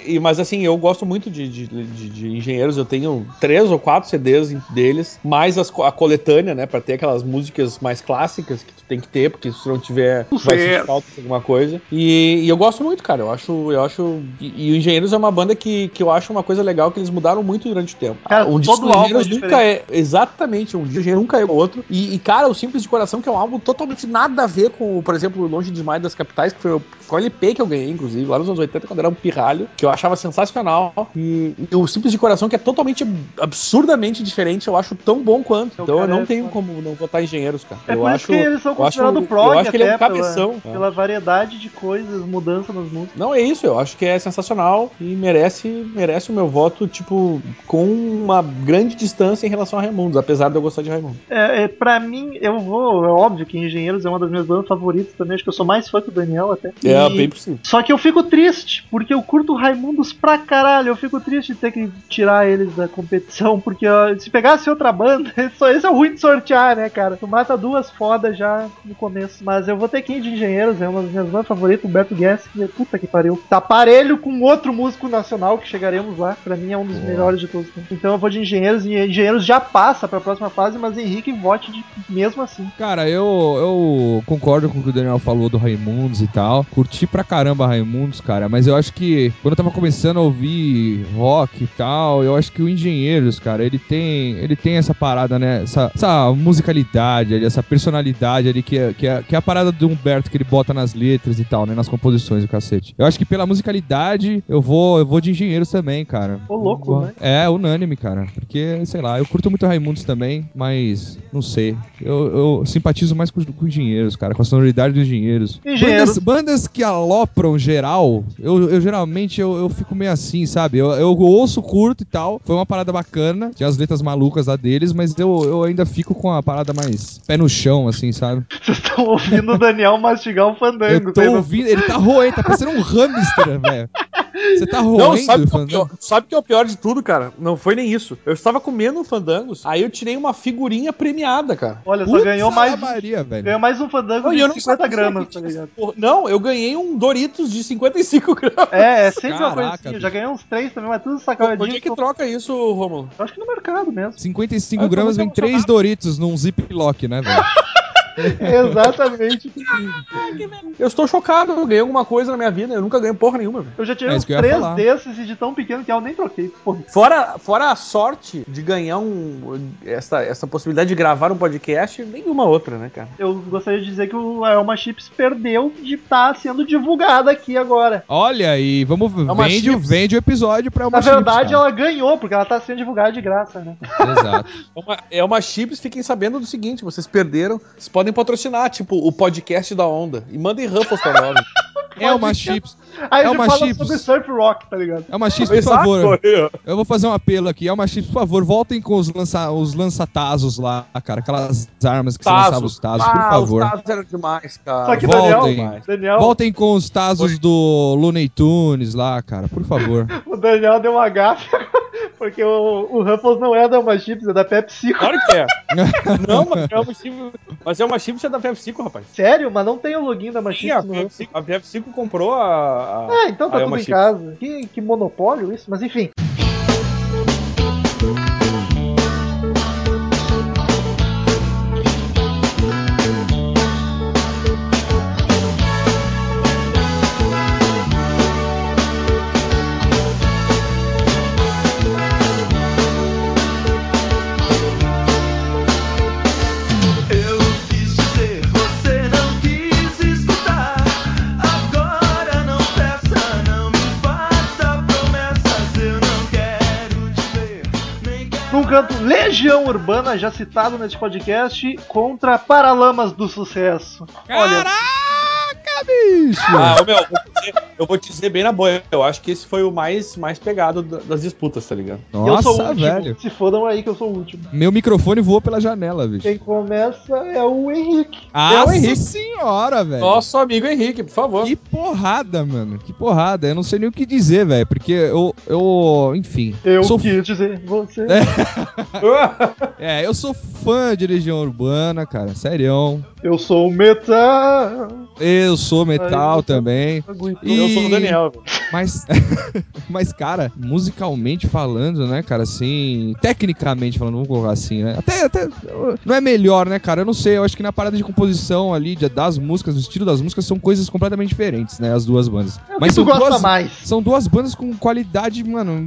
E, e- mas assim, eu gosto muito de, de, de- de engenheiros, eu tenho três ou quatro CDs deles, mais as a coletânea, né? Pra ter aquelas músicas mais clássicas que tu tem que ter, porque se tu não tiver, vai sentir falta de alguma coisa. E, e eu gosto muito, cara. Eu acho. Eu acho e, e o Engenheiros é uma banda que, que eu acho uma coisa legal que eles mudaram muito durante o tempo. Cara, um todo disco do álbum é Engenheiros nunca é. Exatamente, um dia o Engenheiro nunca é o outro. E, e, cara, o Simples de Coração, que é um álbum totalmente nada a ver com, por exemplo, Longe Demais das Capitais, que foi o, foi o LP que eu ganhei, inclusive, lá nos anos 80, quando era um pirralho, que eu achava sensacional. E, e o Simples de Coração, que é totalmente absurdamente diferente, eu acho tão bom quanto. Então eu não é tenho como não votar Engenheiros, cara. É eu por acho, isso que eles são considerados prog Eu acho que ele é um até, pela- cabeção. Pela, variedade de coisas, mudança nas músicas. Não, é isso, eu acho que é sensacional e merece, merece o meu voto, tipo, com uma grande distância em relação a Raimundos, apesar de eu gostar de Raimundos. É, é, pra mim, eu vou. É óbvio que Engenheiros é uma das minhas bandas favoritas também. Acho que eu sou mais fã que o Daniel até. É, E- bem possível. Só que eu fico triste, porque eu curto Raimundos pra caralho. Eu fico triste de ter que tirar eles da competição, porque ó, se pegasse outra banda, [LAUGHS] só esse é o ruim de sortear, né, cara? Tu mata duas fodas já no começo. Mas eu vou ter que ir de Engenheiros, é uma das minhas bandas favoritas, Humberto Guess, que puta que pariu. Tá parelho com outro músico nacional que chegaremos lá. Pra mim é um dos melhores de todos. Então eu vou de Engenheiros e Engenheiros já passa pra próxima fase, mas Henrique vote de, mesmo assim. Cara, eu, eu concordo com o que o Daniel falou do Raimundos e tal. Curti pra caramba Raimundos, cara. Mas eu acho que quando eu tava começando a ouvir rock e tal, eu acho que o Engenheiros, cara, ele tem, ele tem essa parada, né? Essa, essa musicalidade ali, essa personalidade ali que é, que, é, que é a parada do Humberto que ele bota nas letras e tal, né? Nas composições do cacete. Eu acho que pela musicalidade eu vou, eu vou de Engenheiros também, cara. Ô, louco, né? É, unânime, cara. Porque, sei lá, eu curto muito Raimundos também, mas não sei. Eu, eu simpatizo mais com, os- com engenheiros, cara, com a sonoridade dos engenheiros. Engenheiros. Bandas, bandas que alopram geral, eu, eu geralmente eu, eu fico meio assim, sabe? Eu, eu ouço, curto e tal. Foi uma parada bacana. Tinha as letras malucas lá deles, mas eu, eu ainda fico com a parada mais pé no chão, assim, sabe? Vocês estão ouvindo o Daniel [LAUGHS] mastigar um fandango. Eu tô ouvindo, ele tá roendo, tá parecendo um hamster, velho. Você tá roendo, Não, sabe o que, é o fandango? pior, sabe o que é o pior de tudo, cara? Não foi nem isso. Eu estava comendo um fandangos, aí eu tirei uma figurinha premiada, cara. Olha, só Putz, ganhou mais, Maria, velho. ganhou mais um fandango Não, e eu não 50 sabia gramas, tá ligado? Não, eu ganhei um Doritos de 55 gramas. É, é sempre uma coisa Caraca, assim. Eu já ganhei uns três também, mas tudo Onde sacadinho. é que troca isso, Romulo? Eu acho que no mercado mesmo. 55 Eu tô gramas vem 3 Doritos num ziplock, né, velho? [LAUGHS] [LAUGHS] Exatamente. Eu estou chocado, eu ganhei alguma coisa na minha vida, eu nunca ganhei porra nenhuma, velho. Eu já tirei É uns três desses e de tão pequeno que eu nem troquei. Porra. Fora, fora a sorte de ganhar um. Essa, essa possibilidade de gravar um podcast, nenhuma outra, né, cara? Eu gostaria de dizer que o Elma Chips perdeu de estar sendo divulgada aqui agora. Olha aí, vamos vende, chips. vende o episódio pra uma Na verdade, chips, ela ganhou, porque ela tá sendo divulgada de graça, né? Exato. É uma, é uma chips, fiquem sabendo do seguinte: vocês perderam, vocês podem patrocinar, tipo, o podcast da onda. E mandem Ruffles pra nós. [LAUGHS] É uma chips. Aí é uma chips. sobre surf rock, tá ligado? É uma chips, por favor. Eu vou fazer um apelo aqui. É uma chips, por favor. Voltem com os, lança, os lançatazos lá, cara. Aquelas armas que você Tazos. lançava os tazos, por Ah, favor. os Tazos eram demais, cara. Só que voltem. Daniel, Daniel, Voltem com os tazos do Looney Tunes lá, cara. Por favor. [LAUGHS] o Daniel deu uma gafe, porque o, o Ruffles não é da Uma Chips, é da Pepsi. Claro que é. [LAUGHS] Não, mas é uma chip, mas é uma chip da PF5, rapaz. Sério? Mas não tem o login da Uma Sim, a Chips Ruffles. PF5, a PF5 comprou a. a Ah, então tá a tudo em Chips. casa. Que, que monopólio isso, mas enfim. Urbana, já citado nesse podcast, contra Paralamas do Sucesso. Olha, Caraca, bicho! Ah, meu, eu vou, dizer, eu vou te dizer bem na boa. Eu acho que esse foi o mais, mais pegado da- das disputas, tá ligado? eu sou o Nossa, último. velho. Se fodam aí que eu sou o último. Meu microfone voou pela janela, bicho. Quem começa é o Henrique. Nossa Henrique. senhora, velho. Nosso amigo Henrique, por favor. Que porrada, mano. Que porrada. Eu não sei nem o que dizer, velho. Porque eu, eu. Enfim. Eu sou quis dizer, você. É, [LAUGHS] eu sou fã de Legião Urbana, cara. Serião. Eu sou o metal. Eu sou metal Ai, eu- também. E- Eu sou o Daniel. Mas, [LAUGHS] mas, cara, musicalmente falando, né, cara, assim, tecnicamente falando, vamos colocar assim, né? Até, até não é melhor, né, cara? Eu não sei, eu acho que na parada de composição ali, de- das músicas, do estilo das músicas, são coisas completamente diferentes, né? As duas bandas. É tu são gosta duas, mais? São duas bandas com qualidade, mano,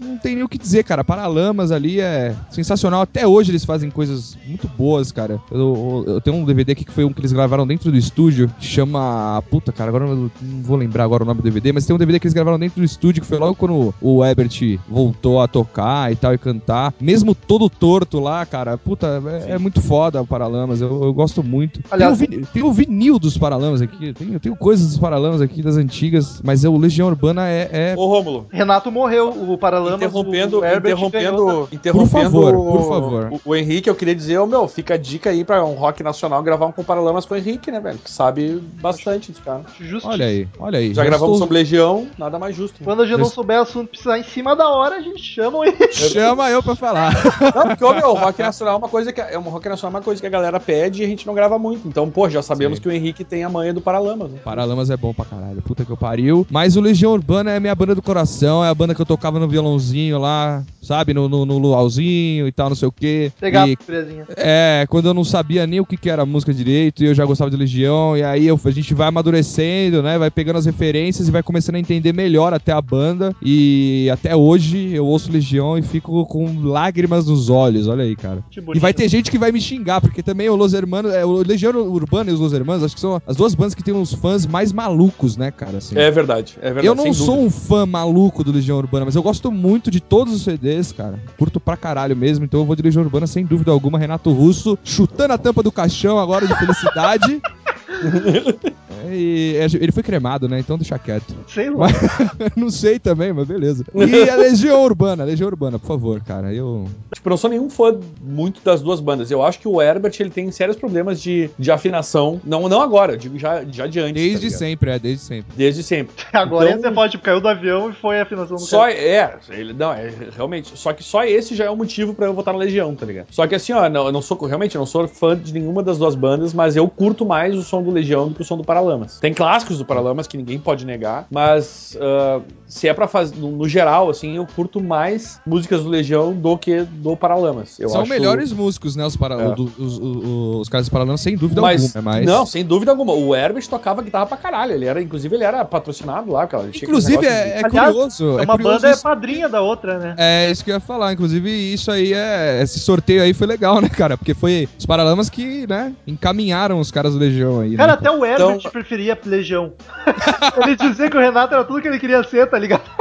não tem nem o que dizer, cara. Paralamas ali é sensacional. Até hoje eles fazem coisas muito boas, cara. Eu, eu tenho um DVD aqui que foi um que eles gravaram dentro do estúdio, que chama. Puta, cara, agora eu não vou lembrar agora o nome do DVD, mas tem um DVD que eles gravaram dentro do estúdio, que foi logo quando o Ebert voltou a tocar e tal, e cantar. Mesmo todo torto lá, cara, puta, é, é muito foda o Paralamas. Eu, eu gosto muito. Aliás- tem, o vinil, tem o vinil dos Paralamas aqui, eu tenho, eu tenho coisas dos Paralamas aqui, das antigas, mas é, o Legião Urbana é- é Ô, Rômulo. Renato morreu, o Paralamas. Interrompendo, o Herbert ganhou. interrompendo, interrompendo favor, o- por favor. O, o Henrique, eu queria dizer, ô meu, fica a dica aí pra um rock nacional gravar um com Paralamas com o Henrique, né, velho? Que sabe bastante dos caras. Justo. Olha aí, olha aí. Já gravamos estou- sobre Legião, nada mais justo. né? Quando a gente não souber assunto precisar em cima da hora, a gente chama o Henrique. [LAUGHS] Chama eu pra falar. [LAUGHS] Não, porque, ô, meu, rock nacional é uma coisa que é um rock nacional é uma coisa que a galera pede e a gente não grava muito. Então, pô, já sabemos Sim. que o Henrique tem a manha do Paralamas, né? Paralamas é bom pra caralho, puta que eu pariu. Mas o Legião Urbana é minha banda do coração, é a banda que eu tocava no violãozinho lá, sabe? No, no, no luauzinho e tal, não sei o quê. Pegar E, a surpresinha. é, quando eu não sabia nem o que, que era música direito e eu já gostava de Legião, e aí eu- a gente vai amadurecendo, né? Vai pegando as referências e vai começando a entender melhor até a banda. E até hoje eu ouço Legião e fico com lágrimas nos olhos, olha aí, cara. E vai ter gente que vai me xingar, porque também o Los Hermanos, é, o Legião Urbana e os Los Hermanos, acho que são as duas bandas que tem uns fãs mais malucos, né, cara? Assim. É verdade, é verdade. eu não sou dúvida. um fã maluco do Legião Urbana, mas eu gosto muito de todos os CDs, cara. Curto pra caralho mesmo, então eu vou de Legião Urbana sem dúvida alguma. Renato Russo chutando a tampa do caixão agora de felicidade. [LAUGHS] [LAUGHS] É, e ele foi cremado, né? Então deixa quieto. Sei lá. [LAUGHS] não sei também, mas beleza. E a Legião Urbana, Legião Urbana, por favor, cara. Eu. Tipo, eu não sou nenhum fã muito das duas bandas. Eu acho que o Herbert ele tem sérios problemas de, de afinação. Não, não agora, digo já, já de antes. Desde tá sempre, é, desde sempre. Desde sempre. [LAUGHS] Agora Então- você pode, tipo, caiu do avião e foi a afinação do Só cara. é, ele não, é realmente, só que só esse já é um motivo pra eu votar na Legião, tá ligado? Só que assim, ó, não, eu não sou realmente, eu não sou fã de nenhuma das duas bandas, mas eu curto mais o som do Legião do que o som do Paralamas. Tem clássicos do Paralamas que ninguém pode negar, mas ah, se é pra fazer no, no geral, assim, eu curto mais músicas do Legião do que do Paralamas. Eu São acho- melhores músicos, né? Os, para... É. do- os, os, os caras Paralamas, sem dúvida Mas, alguma. Mas... não, sem dúvida alguma. O Herbert tocava guitarra pra caralho. Ele era, inclusive, ele era patrocinado lá, cara. Inclusive, de- é, é Aliás, curioso. É é uma curioso banda é isso. padrinha da outra, né? É isso que eu ia falar. Inclusive, isso aí é. Esse sorteio aí foi legal, né, cara? Porque foi os Paralamas que, né, encaminharam os caras do Legião aí. Cara, até o Herbert Então- preferia Legião. [LAUGHS] ele dizia que o Renato era tudo que ele queria ser, tá ligado? [LAUGHS]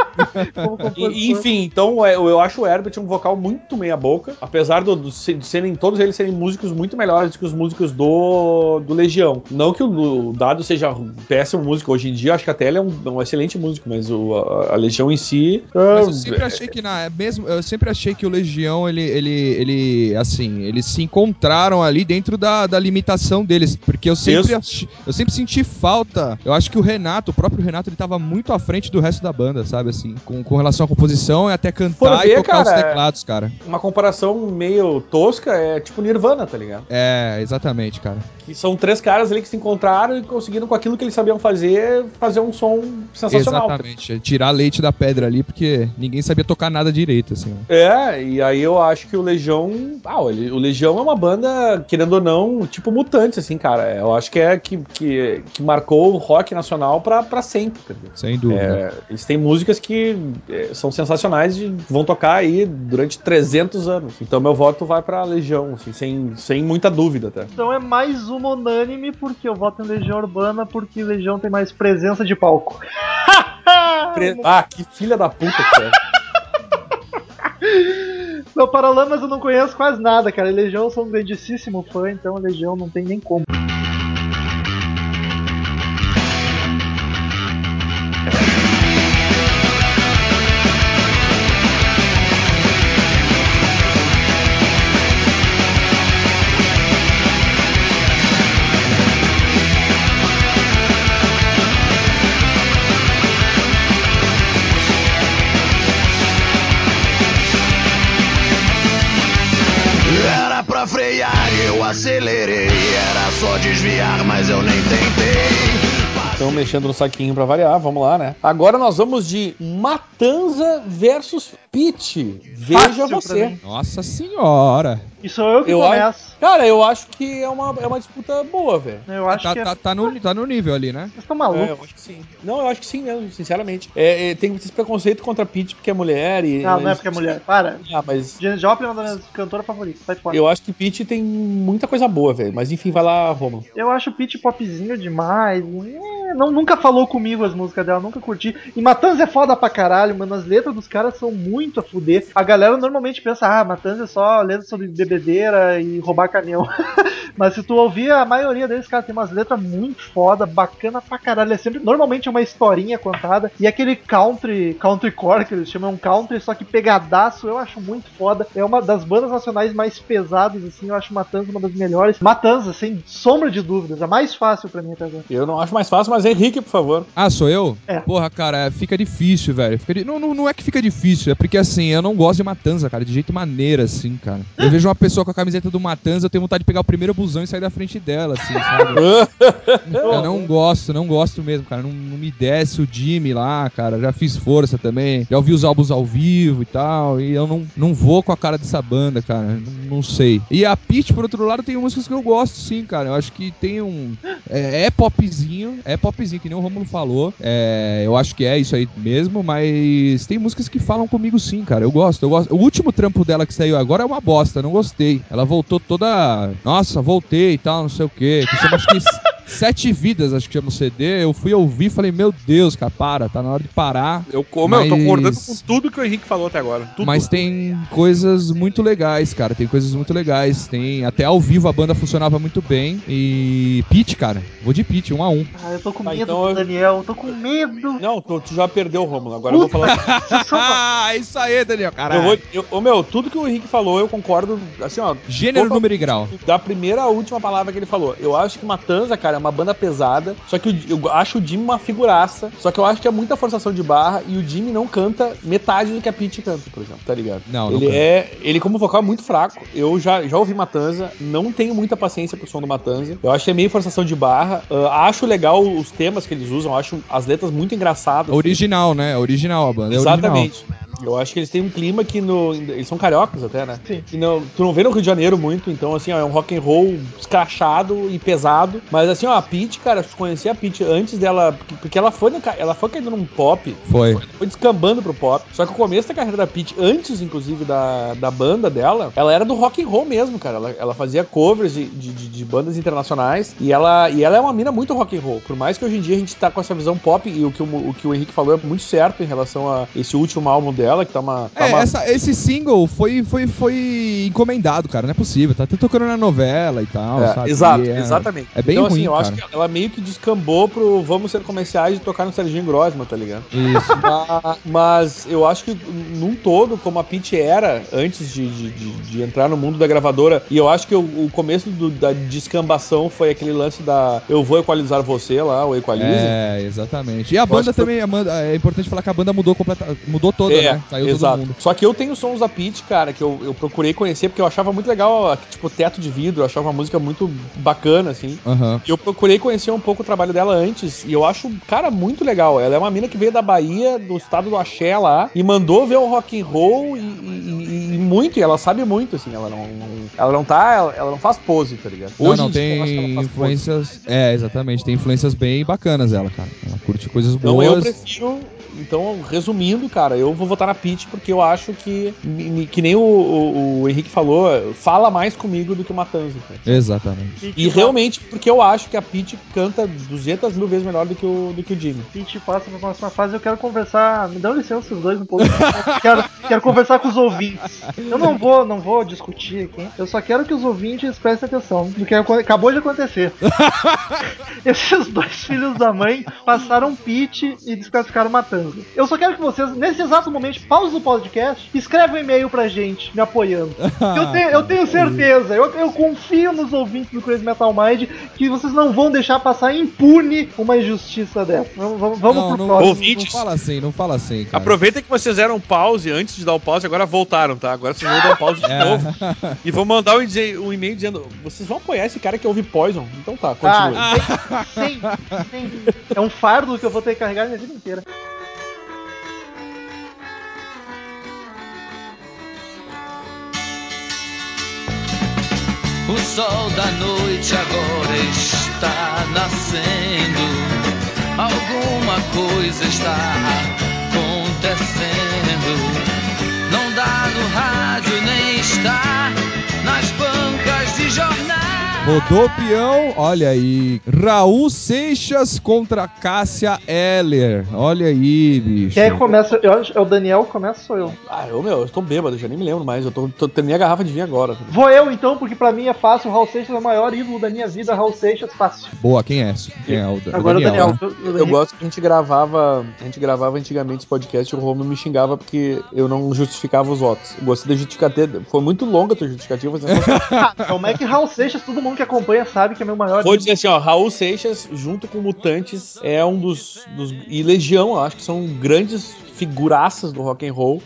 E- enfim, então é, eu acho o Herbert um vocal muito meia boca, apesar do, de serem todos eles serem músicos muito melhores do que os músicos do, do Legião. Não que o, o Dado seja um péssimo músico, hoje em dia acho que até ele é um, um excelente músico, mas o, a, a Legião em si. Mas eu ah, sempre achei que na é mesmo, eu sempre achei que o Legião ele ele ele assim, eles se encontraram ali dentro da, da limitação deles, porque eu sempre eu sempre senti falta. Eu acho que o Renato, o próprio Renato, ele tava muito à frente do resto da banda, sabe assim, com, com relação à composição e até cantar e ver, tocar os cara, teclados, cara. uma comparação meio tosca é tipo Nirvana, tá ligado? É, exatamente, cara. Que são três caras ali que se encontraram e conseguiram com aquilo que eles sabiam fazer, fazer um som sensacional. Exatamente. Tirar leite da pedra ali, porque ninguém sabia tocar nada direito, assim. É, e aí eu acho que o Legião. Ah, o Legião é uma banda, querendo ou não, tipo mutante, assim, cara. Eu acho que é que, que, que marcou o rock nacional pra, pra sempre, ligado? Sem dúvida. É, eles têm músicas que é, são sensacionais e vão tocar aí durante 300 anos. Então meu voto vai pra Legião, assim, sem, sem muita dúvida até. Então é mais uma unânime, porque eu voto em Legião Urbana, porque Legião tem mais presença de palco. [LAUGHS] Pre- Ah, que filha da puta que é. Não, Paralamas eu não conheço quase nada, cara. Legião eu sou um grandíssimo fã, então Legião não tem nem como. Acelerei. Era só desviar, mas eu nem tentei. Estão mexendo no saquinho pra variar, vamos lá, né? Agora nós vamos de Matanza versus Pit. Veja Fácil você. Nossa senhora. E sou eu que Eu começo. Cara, eu acho que é uma, é uma disputa boa, velho. Eu acho Tá, que é... tá, tá, no, tá no nível ali, né? Vocês estão É, malucos. eu acho que sim. Não, eu acho que sim mesmo, sinceramente. É, é, tem esse preconceito contra Pete porque é mulher e. Não, não é mas- porque é mulher. Para. Ah, mas Janis Joplin é uma das minhas cantoras favoritas. Sai fora. Eu, eu acho que Pete tem muita coisa boa, velho. Mas enfim, vai lá, Roman. acho o Pitch popzinho demais. É, não, nunca falou comigo as músicas dela, nunca curti. E Matanza é foda pra caralho, mano. As letras dos caras são muito a fuder. A galera normalmente pensa, ah, Matanza é só letra sobre bebedeira e roubar caminhão. [LAUGHS] Mas se tu ouvir, a maioria deles, cara, tem umas letras muito foda, bacana pra caralho. É sempre, normalmente é uma historinha contada. E aquele country, country core que eles chamam, é um country, só que pegadaço, eu acho muito foda. É uma das bandas nacionais mais pesadas, assim, eu acho Matanza uma das melhores. Matanza, sem sombra de dúvidas, a mais fácil pra mim até agora. Eu não acho mais fácil, mas Henrique, por favor. Ah, sou eu? É. Porra, cara, fica difícil, velho. Fica di- não, não, não é que fica difícil, é porque assim, eu não gosto de Matanza, cara, de jeito maneira, assim, cara. Eu vejo uma pessoa com a camiseta do Matanza, eu tenho vontade de pegar o primeiro busão e sair da frente dela, assim, sabe? [LAUGHS] eu não gosto, não gosto mesmo, cara. Não, não me desce o Jimmy lá, cara. Já fiz força também. Já ouvi os álbuns ao vivo e tal. E eu não, não vou com a cara dessa banda, cara. Não, não sei. E a Peach, por outro lado, tem músicas que eu gosto, sim, cara. Eu acho que tem um. É, é popzinho, é popzinho, que nem o Romulo falou. É, eu acho que é isso aí mesmo, mas tem músicas que falam comigo sim, cara. Eu gosto, eu gosto. O último trampo dela que saiu agora é uma bosta, não gostei. Ela voltou toda. Nossa, voltei e tal, não sei o quê. Que chama, acho que. Sete Vidas, acho que chama o CD. Eu fui ouvir e falei, meu Deus, cara, para, tá na hora de parar. Eu, como eu tô Mas- concordando com tudo que o Henrique falou até agora. Tudo. Mas tem coisas muito legais, cara. Tem coisas muito legais. Tem até ao vivo a banda funcionava muito bem. E Pete, cara. Vou de Pete, um a um. Ah, eu tô com Tá, medo então do eu- Daniel, eu tô com medo. Não, tu, tu já perdeu, Romulo. Agora eu vou [LAUGHS] falar. Ah, isso aí, Daniel, eu caralho. vou, eu, ô, meu, tudo que o Henrique falou, eu concordo. Assim, ó. Gênero, total- número e grau. Da primeira à última palavra que ele falou. Eu acho que Matanza, cara, é uma banda pesada. Só que o- eu acho o Jimmy uma figuraça. Só que eu acho que é muita forçação de barra. E o Jimmy não canta metade do que a Pete canta, por exemplo, tá ligado? Não, não Ele canta. é. Ele, como vocal, é muito fraco. Eu já, já ouvi Matanza. Não tenho muita paciência pro som do Matanza. Eu acho que é meio forçação de barra. Ah, acho legal os temas que eles usam. Acho as letras muito engraçadas. Original, né? Original a banda. É Exatamente. Eu acho que eles têm um clima que no. Eles são cariocas até, né? Sim. E não, tu não vê no Rio de Janeiro muito, então assim, ó, é um rock and roll escrachado e pesado. Mas assim, ó, a Pete, cara, tu conhecia a Pete antes dela. porque- ela foi, no ela foi caindo num pop. Foi. Foi descambando pro pop. Só que o começo da carreira da Pete, antes, inclusive, da, da banda dela, ela era do rock and roll mesmo, cara. Ela, ela fazia covers de, de, de- bandas internacionais. E ela, e ela é uma mina muito rock and roll. Por mais que hoje em dia a gente tá com essa visão pop, e o que o, o que o Henrique falou é muito certo em relação a esse último álbum dela, que tá uma. Tá É, uma- essa- esse single foi, foi, foi encomendado, cara. Não é possível. Tá até tocando na novela e tal, É, sabe? exato, é- exatamente. É bem então, ruim, assim, eu cara. Acho que ela meio que descambou pro vamos ser comerciais e tocar no Serginho Grossman, tá ligado? Isso. Ma- [LAUGHS] Mas eu acho que num todo, como a Pitty era antes de, de, de- de entrar no mundo da gravadora, e eu acho que o, o começo do- da descambação foi aquele lance da Eu Vou Equalizar Você lá, o Equalize. É, exatamente. E a acho banda que também, a banda- é importante falar que a banda mudou completa, mudou toda, É, né? Saiu exato. todo mundo. Só que eu tenho sons da Pitty, cara, que eu, eu procurei conhecer porque eu achava muito legal, tipo, Teto de Vidro, eu achava uma música muito bacana, assim. E eu procurei conhecer um pouco o trabalho dela antes, e eu acho, cara, muito legal. Ela é uma mina que veio da Bahia, do estado do Axé lá, e mandou ver o rock and roll e, e- e- muito, e ela sabe muito, assim, ela não, não- ela não tá, ela, ela não faz pose, tá ligado? Não, Hoje não, tem faz pose. influências. É, exatamente. Tem influências bem bacanas ela, cara. Ela curte coisas Então eu boas. prefiro. Então, resumindo, cara, eu vou votar na Peach porque eu acho que, que nem o, o- o Henrique falou, fala mais comigo do que o Matanza. cara. Exatamente. E realmente porque eu acho que a Peach canta 200 mil vezes melhor do que o, do que o Jimmy. Pete passa pra próxima fase, eu quero conversar. Me dão licença os dois um pouco. quero, quero conversar com os ouvintes. Eu não vou, não vou discutir aqui. Eu só quero que os ouvintes prestem atenção do que acabou de acontecer. [LAUGHS] Esses dois filhos da mãe passaram Pete e desclassificaram Matanza. Eu só quero que vocês, nesse exato momento, pause o podcast e escreve um e-mail pra gente, me apoiando. [LAUGHS] Eu tenho, eu tenho certeza, eu, eu confio nos ouvintes do Crazy Metal Mind que vocês não vão deixar passar impune uma injustiça dessa. Vamos, vamos, não, pro não, próximo. não Ouvintes. fala assim, não fala assim, cara. Aproveita que vocês eram pause antes de dar o pause, agora voltaram, tá? Agora vocês vão dar um pause de É. novo. E vão mandar um, um e-mail dizendo: vocês vão apoiar esse cara que ouve Poison? Então tá, continue. Ah, sim, sim. É um fardo que eu vou ter que carregar minha vida inteira. O sol da noite agora está nascendo. Alguma coisa está Rodou o peão, olha aí. Raul Seixas contra Cássia Eller. Olha aí, bicho. Quem é começa? Eu é o Daniel começa ou eu? Ah, eu, meu, eu tô bêbado, já nem me lembro mais. Eu tô, tô terminei a garrafa de vinho agora. Vou eu então, porque pra mim é fácil. O Raul Seixas é o maior ídolo da minha vida. Raul Seixas, fácil. Boa, quem é? Quem é o, o Agora o Daniel? Daniel. né? o- o Eu Daniel. gosto que a gente gravava. A gente gravava antigamente esse podcast e o Romulo me xingava porque eu não justificava os votos. Eu gostei da justificativa. Foi muito longa a tua justificativa, mas não [LAUGHS] Ah, como é que Raul Seixas, todo mundo que acompanha sabe que é meu maior Vou dizer assim, ó, Raul Seixas, junto com Mutantes, é um dos, dos. E Legião, eu acho que são grandes figuraças do rock and roll.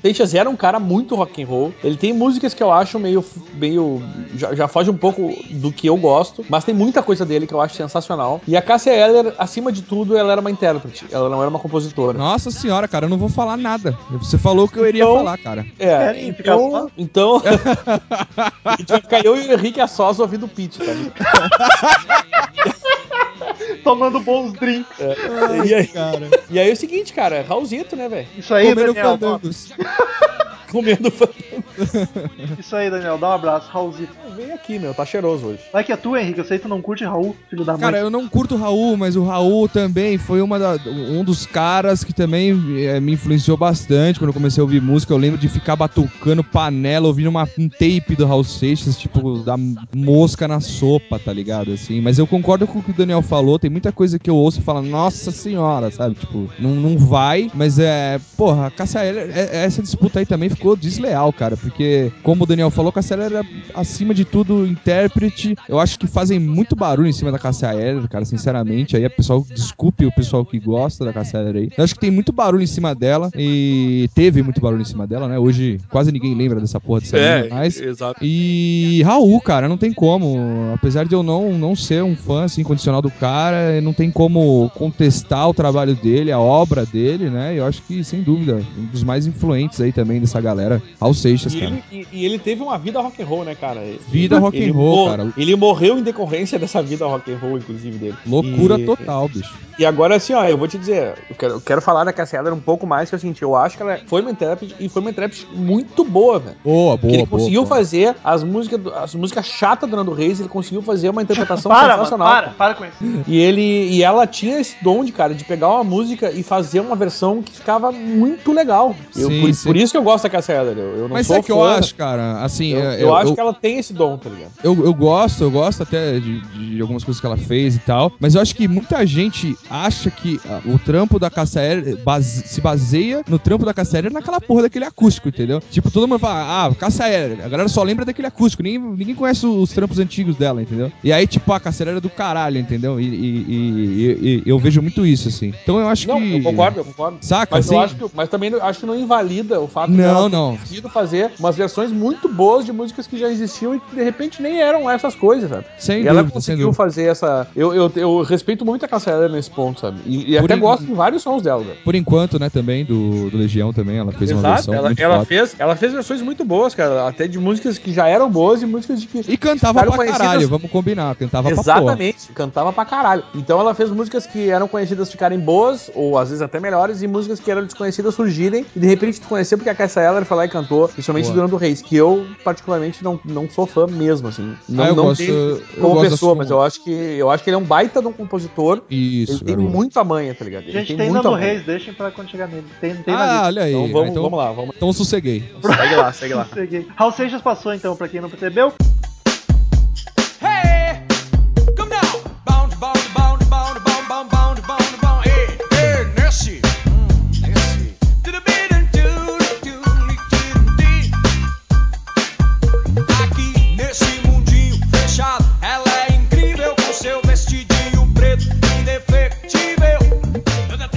Seixas era um cara muito rock and roll. Ele tem músicas que eu acho meio. meio já, já foge um pouco do que eu gosto, mas tem muita coisa dele que eu acho sensacional. E a Cássia Eller, acima de tudo, ela era uma intérprete. Ela não era uma compositora. Nossa senhora, cara, eu não vou falar nada. Você falou o que eu iria Então- falar, cara. É, ficar então. só? Então. [LAUGHS] [LAUGHS] a gente vai ficar eu e o Henrique a sós ouvindo o Pete, tá? [LAUGHS] [LAUGHS] tomando bons drinks. e, aí, Cara, e aí é o seguinte, cara, Raulzito, né, velho? Isso aí, comendo Daniel. [LAUGHS] Comendo fã. [LAUGHS] Isso aí, Daniel. Dá um abraço, Raulzito. Vem aqui, meu, tá cheiroso hoje. Vai que é tu, Henrique. Eu sei que tu não curte Raul, filho da mãe. Cara, eu não curto o Raul, mas o Raul também foi uma da- um dos caras que também eh, me influenciou bastante quando eu comecei a ouvir música. Eu lembro de ficar batucando panela, ouvindo uma, um tape do Raul Seixas, tipo, da mosca na sopa, tá ligado? Assim, mas eu concordo com o que o Daniel falou. Tem muita coisa que eu ouço e falo, nossa senhora, sabe? Tipo, não, não vai, mas é. Porra, a Eller, é- essa disputa aí também ficou desleal, cara. Porque como o Daniel falou, Cassia era, acima de tudo, intérprete. Eu acho que fazem muito barulho em cima da Cassia cara, sinceramente. Aí, o pessoal, desculpe o pessoal que gosta da Cassia aí. Eu acho que tem muito barulho em cima dela e teve muito barulho em cima dela, né? Hoje quase ninguém lembra dessa porra dessa É, menina mais. exato. E Raul, cara, não tem como. Apesar de eu não, não ser um fã assim, incondicional do cara, não tem como contestar o trabalho dele, a obra dele, né? Eu acho que, sem dúvida, um dos mais influentes aí também dessa galera, Raul Seixas, E cara. ele, e, e ele teve uma vida rock and roll, né, cara? Vida rock Ele and roll, cara. Ele morreu em decorrência dessa vida rock and roll, inclusive, dele. Loucura E- total, bicho. E agora, assim, ó, eu vou te dizer, eu quero, eu quero falar da Cassia Eller um pouco mais, que eu senti, eu acho que ela foi uma intérprete e foi uma intérprete muito boa, velho. Boa, boa, ele boa. conseguiu boa. fazer as músicas, do- as músicas chatas do Nando Reis, ele conseguiu fazer uma interpretação [LAUGHS] Para, mano, sensacional. para, para com isso. E ele e ela tinha esse dom de, cara, de pegar uma música e fazer uma versão que ficava muito legal. Eu- Sim, por, sim. por isso que eu gosto da Cassia Eller. Eu, eu não Mas sou é que eu fã, acho, cara, assim, Eu, é, eu acho que ela tem esse dom, tá ligado? eu, eu gosto, eu gosto até de, de algumas coisas que ela fez e tal, mas eu acho que muita gente acha que ah, o trampo da Cassia Eller base- se baseia no trampo da Cassia Eller naquela porra daquele acústico, entendeu? Tipo, todo mundo fala, ah, Cassia Eller, a galera só lembra daquele acústico, ninguém, ninguém conhece os trampos antigos dela, entendeu? E aí, tipo, a Cassia Eller é do caralho, entendeu? E, e- e- eu vejo muito isso, assim. Então eu acho Não, que... eu concordo, eu concordo. Saca, Mas, eu assim? acho que, mas também não- acho que não invalida o fato Não, não. conseguido fazer umas versões muito boas de músicas que já existiam e que de repente nem eram essas coisas, sabe? Sem e ela dúvida, sem conseguiu fazer essa. Eu, eu, eu respeito muito a Cassia nesse ponto, sabe? E, e até in- gosto de vários sons dela, velho. Por enquanto, né, também, do, do Legião também, ela fez uma Exato, versão ela, muito ela fez, ela fez versões muito boas, cara, até de músicas que já eram boas e músicas de que. E cantava pra conhecidas- caralho, vamos combinar, cantava pra porra. Exatamente, cantava pra caralho. Então ela fez músicas que eram conhecidas ficarem boas, ou às vezes até melhores, e músicas que eram desconhecidas surgirem, e de repente tu conhecer porque a Cassia galera foi lá e cantou, principalmente durante Durando Reis, que eu, particularmente, não, não sou fã mesmo, assim. Não, ah, não gosto, como pessoa, mas eu acho que eu acho que ele é um baita de um compositor. Isso. Ele tem muita manha, tá ligado? Ele Gente, tem, tem muita Reis, deixem pra quando chegar nele. Tem, tem ah, olha aí. Então né, vamos, então, vamos lá, vamos Então sosseguei. [LAUGHS] Segue lá, segue lá. Raul Seixas passou então, pra quem não percebeu. Hey, come down. Bound, bound, bound, bound, bound, bound, bound, bound. Hey, hey, Nessie.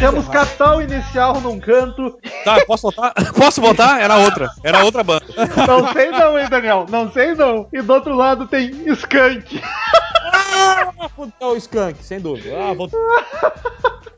Temos. Capital Inicial num canto. Tá, posso voltar? [LAUGHS] Posso voltar? Era outra. Era outra banda. Não sei não, hein, Daniel? Não sei não. E do outro lado tem Skank. [LAUGHS] Puta, o Skank, sem dúvida. Ah, vou... [LAUGHS]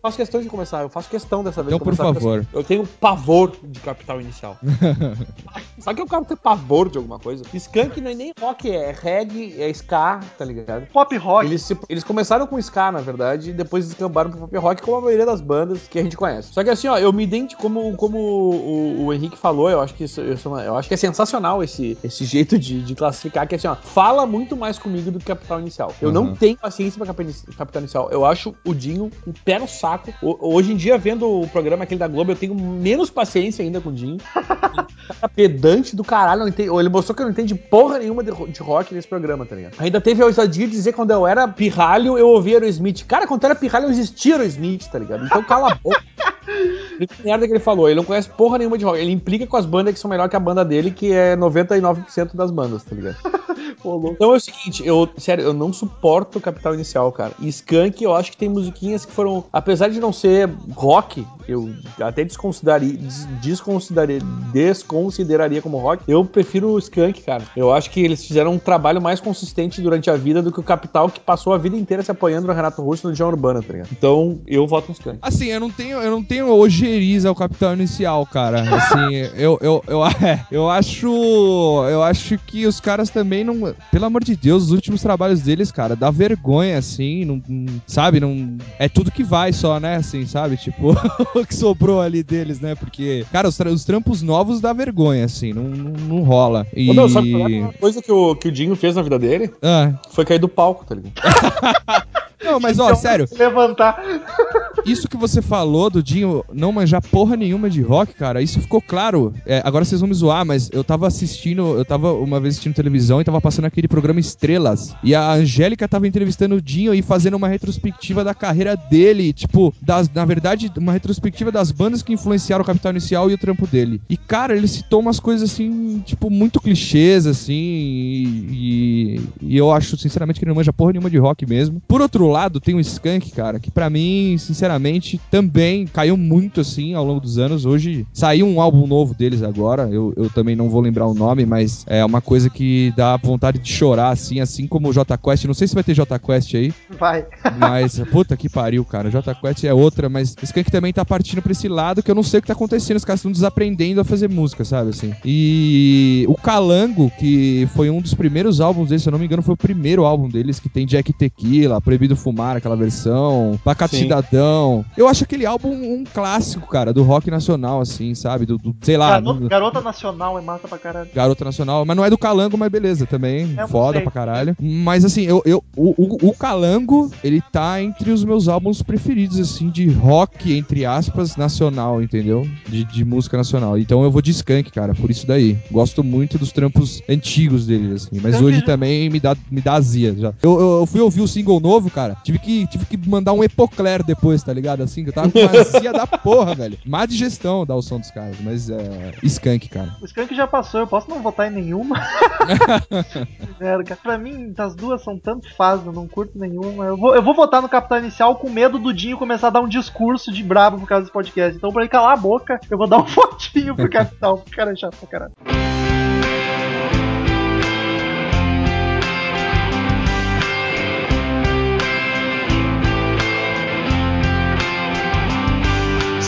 Faço questão de começar, eu faço questão dessa vez. Então, por favor. Eu tenho pavor de capital inicial. [LAUGHS] Sabe que o cara tem pavor de alguma coisa? Skank não é nem rock, é reggae, é ska, tá ligado? Pop rock. Eles, se- eles começaram com ska, na verdade, e depois descambaram pro pop rock, como a maioria das bandas que a gente conhece. Só que assim, ó, eu me identifico, como, como o, o Henrique falou, eu acho que isso, é uma- eu acho que é sensacional esse, esse jeito de, de classificar, que assim, ó, fala muito mais comigo do que Capital Inicial. Eu Uhum. não tenho paciência pra Capital Inicial. Eu acho o Dinho um pé no saco. O- hoje em dia, vendo o programa aquele da Globo, eu tenho menos paciência ainda com o Dinho. Cara [LAUGHS] pedante do caralho. não entende- ele mostrou que eu não entende porra nenhuma de, de rock nesse programa, tá ligado? Ainda teve a ousadia de dizer que quando eu era pirralho, eu ouvia Aerosmith. Cara, quando eu era pirralho, eu existia Aerosmith, tá ligado? Então cala a boca. [LAUGHS] Que merda que ele falou. Ele não conhece porra nenhuma de rock. Ele implica com as bandas que são melhor que a banda dele, que é 99% das bandas, tá ligado? Pô. Então é o seguinte, eu, sério, eu não suporto o Capital Inicial, cara. E Skank, eu acho que tem musiquinhas que foram, apesar de não ser rock, eu até desconsideraria, des- desconsideraria, desconsideraria como rock, eu prefiro o Skank, cara. Eu acho que eles fizeram um trabalho mais consistente durante a vida do que o Capital, que passou a vida inteira se apoiando no Renato Russo e no João Urbana, tá ligado? Então, eu voto no Skank. Assim, eu não tenho, eu não tenho ojeriza ao Capital Inicial, cara. Assim, eu, eu, eu, [LAUGHS] é, eu acho. Eu acho que os caras também não. Pelo amor de Deus, os últimos trabalhos deles, cara, dá vergonha, assim. Não, sabe? Não, é tudo que vai só, né? Assim, sabe? Tipo, [LAUGHS] o que sobrou ali deles, né? Porque, cara, os, tra- os trampos novos dá vergonha, assim. Não, não, não rola. E. Ô, meu, sabe qual é uma coisa que o, que o Dinho fez na vida dele? Ah, Foi cair do palco, tá ligado? [LAUGHS] não, mas ó, sério. Levantar. isso que você falou do Dinho não manjar porra nenhuma de rock, cara, isso ficou claro. É, agora vocês vão me zoar, mas eu tava assistindo, eu tava uma vez assistindo televisão e tava passando aquele programa Estrelas. E a Angélica tava entrevistando o Dinho e fazendo uma retrospectiva da carreira dele, tipo, das, na verdade, uma retrospectiva das bandas que influenciaram o Capital Inicial e o trampo dele. E, cara, ele citou umas coisas assim, tipo, muito clichês, assim, e, e- eu acho, sinceramente, que ele não manja porra nenhuma de rock mesmo. Por outro lado, tem o Skank, cara, que pra mim, sinceramente, também caiu muito, assim, ao longo dos anos. Hoje saiu um álbum novo deles agora, eu, eu também não vou lembrar o nome, mas é uma coisa que dá vontade de chorar, assim, assim como o J Quest. Não sei se vai ter J Quest aí, Vai. [LAUGHS] mas, puta que pariu, cara. J Quest é outra, mas Skank também tá partindo pra esse lado que eu não sei o que tá acontecendo. Os caras estão desaprendendo a fazer música, sabe, assim. E o Calango, que foi um dos primeiros álbuns deles, se eu não me engano, foi o primeiro álbum deles, que tem Jack Tequila, Proibido Fumar, aquela versão, Pacato Sim. Cidadão. Eu acho aquele álbum um clássico, cara, do rock nacional, assim, sabe? Do, do- sei lá, Garota, do- Garota Nacional é massa pra caralho. Garota Nacional, mas não é do Calango, mas beleza, também. É, foda sei. pra caralho. Mas assim, eu, eu, o, o, o Calango, ele tá entre os meus álbuns preferidos, assim, de rock, entre aspas, nacional, entendeu? De, de música nacional. Então eu vou de Skank, cara, por isso daí. Gosto muito dos trampos antigos dele, assim. Mas Skank hoje já- também me dá, me dá azia já. Eu, eu, eu fui ouvir o single novo, cara. Tive que, tive que mandar um Epocler depois, tá ligado? Assim, que eu tava com uma azia da porra, velho. Má digestão dar o som dos caras. Mas é. Skank, cara. O Skank já passou, eu posso não votar em nenhuma. [LAUGHS] Zero, cara. Pra mim, as duas são tanto faz, eu não curto nenhuma. Eu vou, eu vou votar no Capitão Inicial com medo do Dinho começar a dar um discurso de brabo por causa desse podcast. Então, pra ele calar a boca, eu vou dar um [LAUGHS] votinho pro [LAUGHS] Capitão. Cara é chato pra caralho.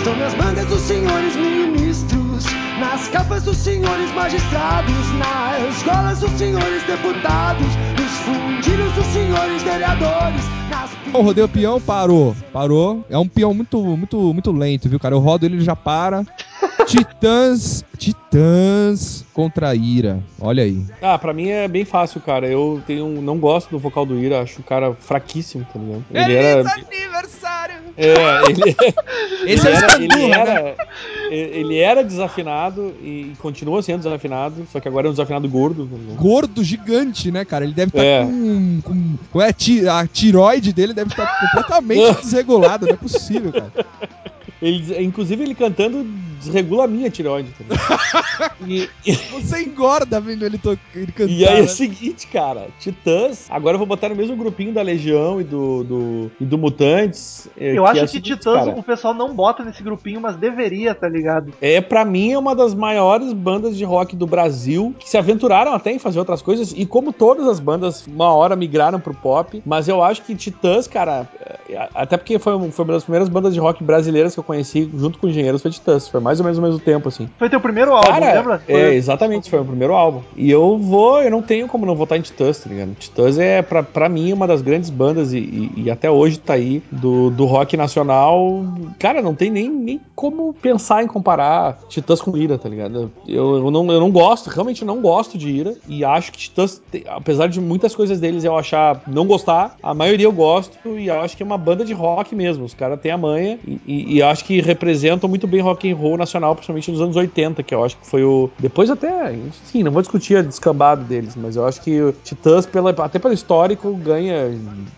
Estão nas mangas dos senhores ministros, nas capas dos senhores magistrados, nas golas dos senhores deputados, nos fundilhos dos senhores vereadores, nas O rodeio peão parou. Parou. É um peão muito, muito, muito lento, viu, cara? Eu rodo ele ele já para. Titãs. Titãs contra a ira. Olha aí. Ah, pra mim é bem fácil, cara. Eu tenho, não gosto do vocal do Ira, acho o cara fraquíssimo, tá ligado? Ele era. aniversário! É, ele, [LAUGHS] Esse ele é o era, ele, Escandurra, né? era, ele era desafinado e continua sendo desafinado, só que agora é um desafinado gordo. tá? Gordo, gigante, né, cara? Ele deve estar É. com, com. Ué, ti- a tiroide dele deve estar completamente [LAUGHS] desregulada. Não é possível, cara. Ele, inclusive, ele cantando desregula a minha tireoide. tá ligado? [LAUGHS] E, e- Você engorda vendo ele, to... ele cantar. e aí é né? o seguinte, cara, Titãs, agora eu vou botar no mesmo grupinho da Legião e do, do, e do Mutantes. é, Eu acho é que seguinte, Titãs cara, o pessoal não bota nesse grupinho, mas deveria, tá ligado? É, pra mim, é uma das maiores bandas de rock do Brasil, que se aventuraram até em fazer outras coisas, e como todas as bandas, uma hora migraram pro pop, mas eu acho que Titãs, cara, é, até porque foi, foi uma das primeiras bandas de rock brasileiras que eu conheci, junto com Engenheiros, foi Titãs, foi mais ou menos ao mesmo tempo, assim. Foi teu primeiro álbum, Cara, lembra? é, Foi- exatamente, foi o primeiro álbum. E eu vou, eu não tenho como não votar em Titãs, tá ligado? Titãs é, pra, pra mim, uma das grandes bandas e, e- e até hoje tá aí do, do rock nacional. Cara, não tem nem, nem como pensar em comparar Titãs com Ira, tá ligado? Eu, eu, não, eu não gosto, realmente não gosto de Ira e acho que Titãs, apesar de muitas coisas deles eu achar não gostar, a maioria eu gosto e eu acho que é uma banda de rock mesmo. Os caras têm a manha e, e, e acho que representam muito bem rock and roll nacional, principalmente nos anos 80, que eu acho que foi o. Depois até. Sim, não vou discutir a descambada deles, mas eu acho que o Titãs, pela, até pelo histórico, ganha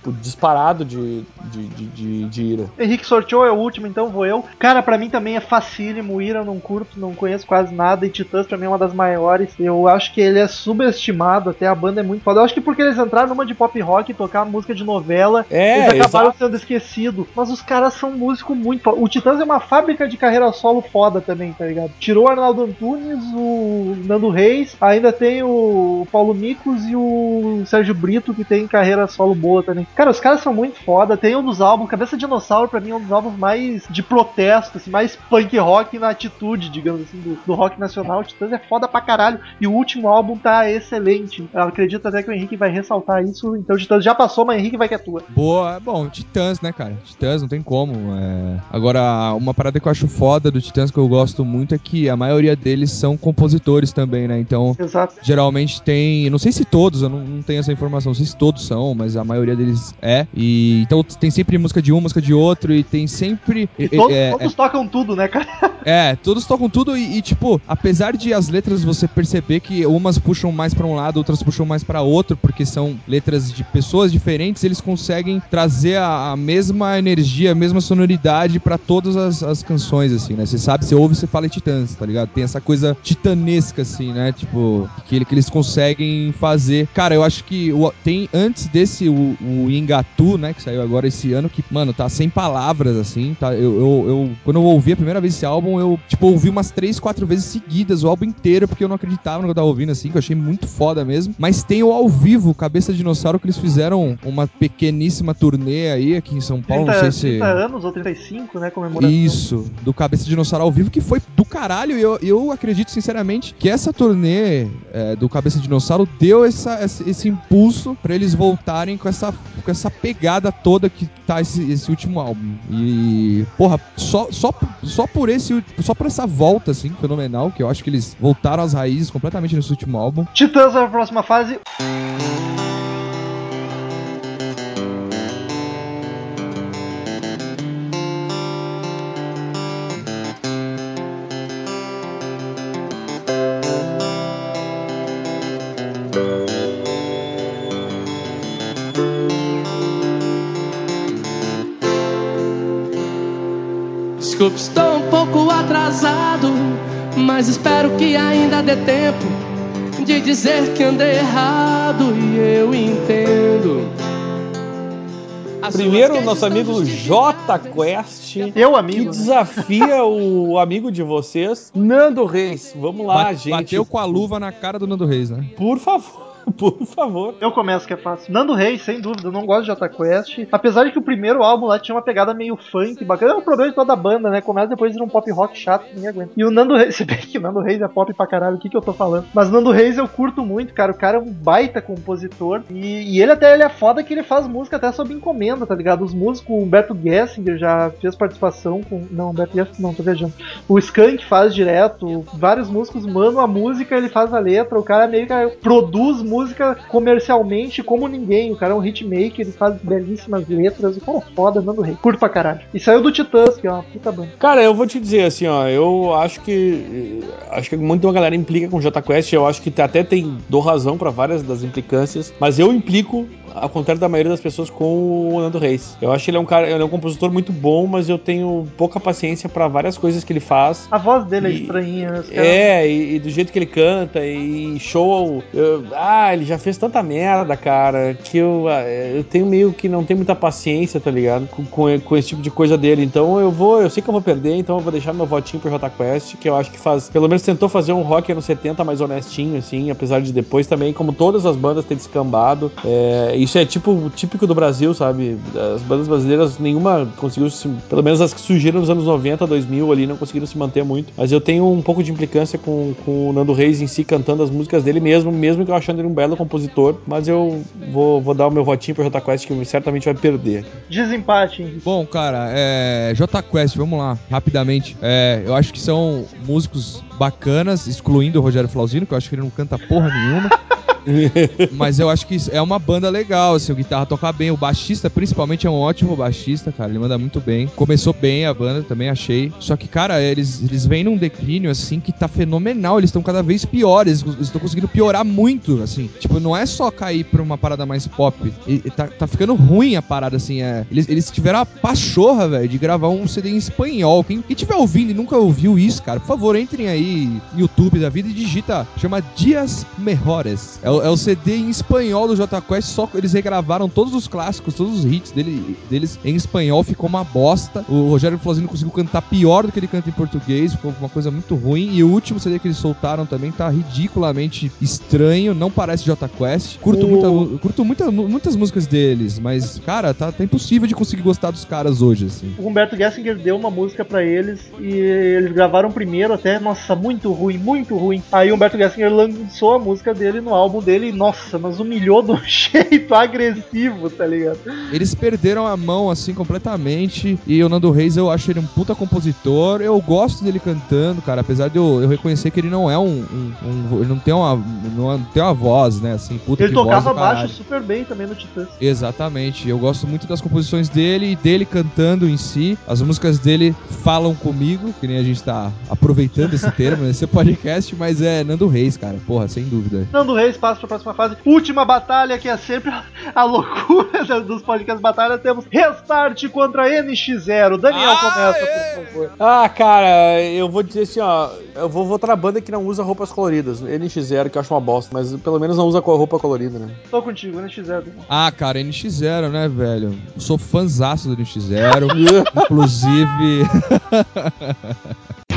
o disparado de, de, de, de, de ira. Henrique sorteou é o último, então vou eu. Cara, pra mim também é facílimo. Ira eu não curto, não conheço quase nada. E Titãs pra mim é uma das maiores. Eu acho que ele é subestimado, até a banda é muito foda. Eu acho que porque eles entraram numa de pop rock e tocar música de novela, É, eles acabaram exato. sendo esquecidos. Mas os caras são músicos muito foda. O Titãs é uma fábrica de carreira solo foda também, tá ligado? Tirou o Arnaldo Antunes, o Nando Reis, ainda tem o Paulo Micos e o Sérgio Brito, que tem carreira solo boa também. Cara, os caras são muito foda. Tem um dos álbuns, Cabeça Dinossauro, pra mim, é um dos álbuns mais de protesto, assim, mais punk rock na atitude, digamos assim, do, do rock nacional. Titãs é foda pra caralho. E o último álbum tá excelente. Eu acredito até que o Henrique vai ressaltar isso. Então Titãs já passou, mas Henrique vai que é tua. Boa, bom, Titãs, né, cara? Titãs, não tem como. é. Agora, uma parada que eu acho foda do Titãs, que eu gosto muito é que a maioria deles são compositores também, né? Então, Exato. geralmente tem. Não sei se todos, eu não, não tenho essa informação, não sei se todos são, mas a maioria deles é. E então tem sempre música de um, música de outro, e tem sempre. E todos, é, todos tocam tudo, né, cara? [LAUGHS] é, todos tocam tudo e, e, tipo, apesar de as letras você perceber que umas puxam mais pra um lado, outras puxam mais pra outro, porque são letras de pessoas diferentes, eles conseguem trazer a, a mesma energia, a mesma sonoridade pra todas as, as canções, assim, né? Você sabe, você ouve, você fala Titãs, tá ligado? Tem essa coisa titanesca, assim, né? Tipo, que, que eles conseguem fazer. Cara, eu acho que o- tem antes desse, o, o Ingatu, né? Que saiu agora esse ano, que, mano, tá sem palavras, assim, tá? Eu, eu, eu- quando eu ouvi a primeira vez esse álbum, eu, tipo, ouvi umas três, quatro vezes seguidas o álbum inteiro, porque eu não acreditava no que eu tava ouvindo, assim, que eu achei muito foda mesmo. Mas tem o ao vivo, Cabeça de Dinossauro, que eles fizeram uma pequeníssima turnê aí aqui em São Paulo, 30, não sei se... 30 anos ou 35, né? Comemoração. Isso, do Cabeça de Dinossauro ao vivo, que foi do caralho. E eu, eu acredito, sinceramente, que essa turnê é, do Cabeça de Dinossauro deu essa, esse, impulso pra eles voltarem com essa, com essa pegada toda que tá esse, esse último álbum. E, porra, só, só, só por esse. Só por essa volta, assim, fenomenal, que eu acho que eles voltaram às raízes completamente nesse último álbum. Titãs é a próxima fase. Estou um pouco atrasado, mas espero que ainda dê tempo de dizer que andei errado e eu entendo. As Primeiro, nosso amigo J Quest, Eu, que amigo. né? desafia o amigo de vocês, Nando Reis. Vamos lá, Ba- gente. Bateu com a luva na cara do Nando Reis, né? Por favor, [LAUGHS] por favor. Eu começo que é fácil. Nando Reis, sem dúvida, eu não gosto de Jota Quest. Apesar de que o primeiro álbum lá tinha uma pegada meio funk, bacana. É o problema de toda a banda, né? Começa depois de um pop rock chato que ninguém aguenta. E o Nando Reis, [LAUGHS] se bem que Nando Reis é pop pra caralho, o que, que eu tô falando? Mas Nando Reis eu curto muito, cara. O cara é um baita compositor. E, e ele até ele é foda que ele faz música até sob encomenda, tá ligado? Os músicos, o Humberto Gessinger já fez participação com. Não, Humberto Gessinger, não, tô viajando. O Skank faz direto, vários músicos mandam a música, ele faz a letra, o cara meio que produz música comercialmente como ninguém, o cara é um hitmaker, ele faz belíssimas letras, o cara é foda, Nando Rei, curto pra caralho. E saiu do Titãs, que é uma puta banda. Cara, eu vou te dizer assim, ó, eu acho que acho que muito uma galera implica com o Jota Quest, eu acho que até tem dou razão pra várias das implicâncias, mas eu implico ao contrário da maioria das pessoas com o Nando Reis. Eu acho que ele é um cara, ele é um compositor muito bom, mas eu tenho pouca paciência pra várias coisas que ele faz. A voz dele é E- estranhinha, né? Os caras- É, e, e do jeito que ele canta, e show. eu- ah, ele já fez tanta merda, cara, que eu, ah, eu tenho meio que não tenho muita paciência, tá ligado? Com, com, com esse tipo de coisa dele. Então eu vou, eu sei que eu vou perder, então eu vou deixar meu votinho pro J Quest, que eu acho que faz. Pelo menos tentou fazer um rock anos 70 mais honestinho, assim, apesar de depois também, como todas as bandas, ter descambado. É, isso é tipo típico do Brasil, sabe? As bandas brasileiras, nenhuma conseguiu se. Pelo menos as que surgiram nos anos 90, 2000 ali, não conseguiram se manter muito. Mas eu tenho um pouco de implicância com, com o Nando Reis em si cantando as músicas dele mesmo, mesmo que eu achando ele um belo compositor. Mas eu vou, vou dar o meu votinho pro J Quest, que certamente vai perder. Desempate, Henrique. Bom, cara, é. J Quest, vamos lá, rapidamente. É, eu acho que são músicos bacanas, excluindo o Rogério Flauzino, que eu acho que ele não canta porra nenhuma. [LAUGHS] [LAUGHS] Mas eu acho que é uma banda legal, assim, o guitarra toca bem, o baixista principalmente é um ótimo baixista, cara, ele manda muito bem. Começou bem a banda, também achei. Só que, cara, eles, eles vêm num declínio, assim, que tá fenomenal, eles estão cada vez piores, eles estão conseguindo piorar muito, assim. Tipo, não é só cair pra uma parada mais pop, e, e tá, tá ficando ruim a parada, assim, é. Eles, eles tiveram a pachorra, velho, de gravar um CD em espanhol. Quem, quem tiver ouvindo e nunca ouviu isso, cara, por favor, entrem aí YouTube da vida e digita, chama Dias Mejores. É, o- é o CD em espanhol do J Quest, só que eles regravaram todos os clássicos, todos os hits dele, deles em espanhol, ficou uma bosta. O Rogério Flauzino conseguiu cantar pior do que ele canta em português, ficou uma coisa muito ruim. E o último CD que eles soltaram também tá ridiculamente estranho, não parece J Quest. Curto, O- muita, curto muita- muitas músicas deles, mas, cara, tá, tá impossível de conseguir gostar dos caras hoje, assim. O Humberto Gessinger deu uma música pra eles e eles gravaram primeiro até, nossa, muito ruim, muito ruim. Aí o Humberto Gessinger lançou a música dele no álbum dele nossa, mas humilhou de um [LAUGHS] jeito agressivo, tá ligado? Eles perderam a mão, assim, completamente. E o Nando Reis, eu acho ele um puta compositor. Eu gosto dele cantando, cara. Apesar de eu, eu reconhecer que ele não é um. um- um- ele não tem uma. Não tem uma voz, né? Assim, puta Ele voz tocava caralho. baixo super bem também no Titãs. Exatamente. Eu gosto muito das composições dele e dele cantando em si. As músicas dele falam comigo, que nem a gente tá aproveitando esse termo [LAUGHS] nesse podcast, mas é Nando Reis, cara. Porra, sem dúvida. Nando Reis pra próxima fase. Última batalha, que é sempre a loucura dos podcasts batalha. Temos Restart contra NX0. Daniel começa, por favor. Ah, cara, eu vou dizer assim, ó. Eu vou votar na banda que não usa roupas coloridas. NX0, que eu acho uma bosta, mas pelo menos não usa roupa colorida, né? Tô contigo, NX0. Daniel. Ah, cara, NX0, né, velho? Sou fãzaço do NX0. [LAUGHS] inclusive. [LAUGHS]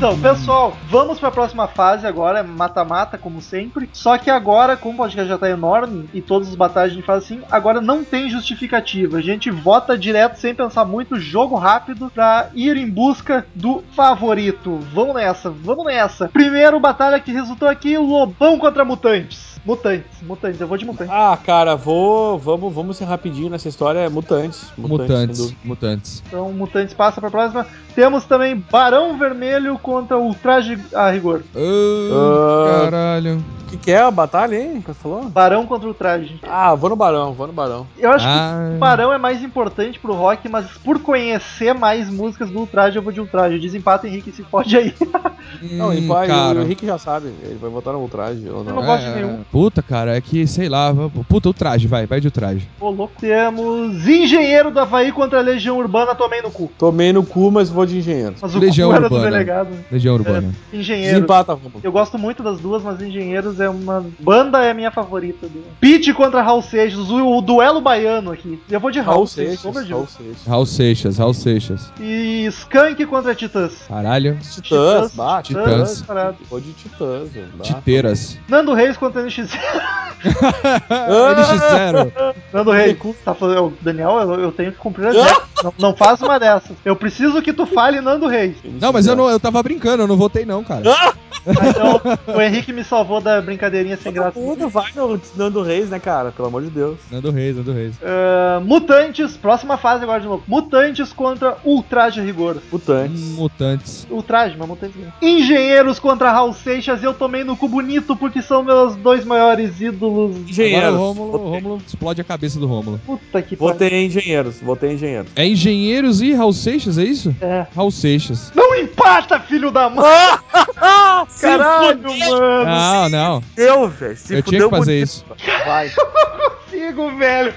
Então, pessoal, vamos pra próxima fase agora, é mata-mata, como sempre. Só que agora, como o podcast já tá enorme e todas as batalhas a gente faz assim, agora não tem justificativa. A gente vota direto, sem pensar muito, jogo rápido, pra ir em busca do favorito. Vamos nessa, vamos nessa. Primeiro batalha que resultou aqui, Lobão contra Mutantes. Mutantes, mutantes, eu vou de mutantes. Ah, cara, vou. Vamos, vamos ser rapidinho nessa história. É mutantes. Mutantes. dúvida. Mutantes. Então, Mutantes passa pra próxima. Temos também Barão Vermelho contra Ultraje a rigor. Oh, Ah. caralho. O que, que é a batalha, hein? Que você falou? Barão contra Ultraje. Ah, vou no Barão, vou no Barão. Eu acho Ah. que o Barão é mais importante pro rock, mas por conhecer mais músicas do Ultraje, eu vou de Ultraje. Desempata, Henrique, se pode aí. Não, Hum, e pai, cara. o Henrique já sabe. Ele vai votar no ultraje ou Eu não. não gosto de nenhum. Puta, cara, é que, sei lá, vamos- puta, o traje, vai, vai de o traje. Ô, louco. Temos Engenheiro do Havaí contra Legião Urbana, tomei no cu. Tomei no cu, mas vou de engenheiro. Mas o Legião cu era do Urbana. delegado. Legião Urbana. Engenheiro. Desempata, vamos. Eu gosto muito das duas, mas Engenheiros é uma. Banda é a minha favorita. Do... Pete contra Raul Seixas, o, o duelo baiano aqui. Eu vou de Raul, Raul Seixas, Raul. Seixas. Raul Seixas, Raul Seixas. E Skank contra Titãs. Caralho. Titãs, bate. Titãs. Vou de Titãs, velho. Bah. Titeiras. Nando Reis contra [LAUGHS] NX0. NX0. Nando Reis, tá falando, Daniel, eu, eu tenho que cumprir a regra. não, não faz uma dessas. Eu preciso que tu fale Nando Reis. Não, mas eu, não, eu tava brincando, eu não votei não, cara. Ah, então, o Henrique me salvou da brincadeirinha sem graça. Tudo vai no Nando Reis, né, cara? Pelo amor de Deus. Nando Reis, Nando Reis. Ah, Mutantes, próxima fase agora de novo. Mutantes contra Ultraje Rigor. Mutantes. Mutantes. Ultraje, mas Mutantes. Engenheiros contra Raul Seixas. Eu tomei no cu bonito porque são meus dois maiores ídolos. Agora Engenheiros. o Rômulo, o Rômulo explode a cabeça do Rômulo. Puta que pariu. Votei em engenheiros. Votei em engenheiros. É Engenheiros e Raul Seixas, é isso? É. Raul Seixas. Não empata, filho da mãe! [LAUGHS] Caralho, mano! Não, não. Eu, velho. Eu tinha que fazer bonito. isso. Vai. [LAUGHS] Consigo, velho!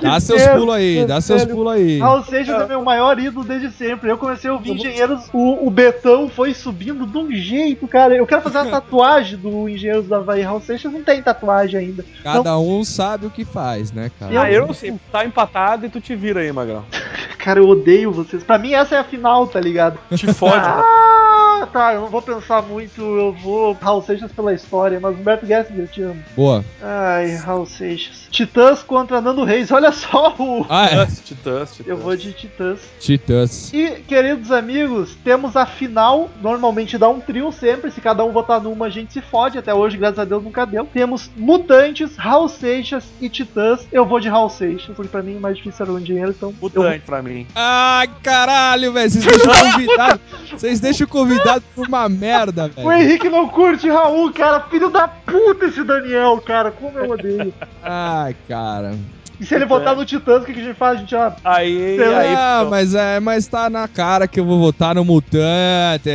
Dá seus pulos aí, dá seus pulos aí. Raul Seixas é meu maior ídolo desde sempre. Eu comecei a ouvir Engenheiros, o, o Betão foi subindo de um jeito, cara. Eu quero fazer uma [LAUGHS] tatuagem do Engenheiros da Havaí. Raul Seixas não tem tatuagem ainda. Cada um sabe o que faz, né, cara? Ah, eu não sei. Tá empatado e tu te vira aí, Magrão. [LAUGHS] Cara, eu odeio vocês. Pra mim, essa é a final, tá ligado? [LAUGHS] Te fode. Ah, tá. Eu não vou pensar muito. Eu vou. Raul Seixas pela história, mas Humberto Gessinger, eu te amo. Boa. Ai, Raul Seixas. Titãs contra Nando Reis. Olha só o. Ah, é. Titãs, Titãs. Eu vou de Titãs. Titãs. E, queridos amigos, temos a final. Normalmente dá um trio sempre. Se cada um votar numa, a gente se fode. Até hoje, graças a Deus, nunca deu. Temos Mutantes, Raul Seixas e Titãs. Eu vou de Raul Seixas, porque pra mim o mais difícil era o dinheiro. Então, eu Mutante pra mim. Ai, caralho, velho. Vocês deixam o convidado. [LAUGHS] Vocês deixam o convidado por uma merda, O velho. Henrique não curte Raul, cara. Filho da puta esse Daniel, cara. Como eu odeio. Ai, cara. E se ele votar no Titãs, o que, que a gente faz? A gente já. Aí, Sei lá. aí. Ah, mas é, mas tá na cara que eu vou votar no Mutante.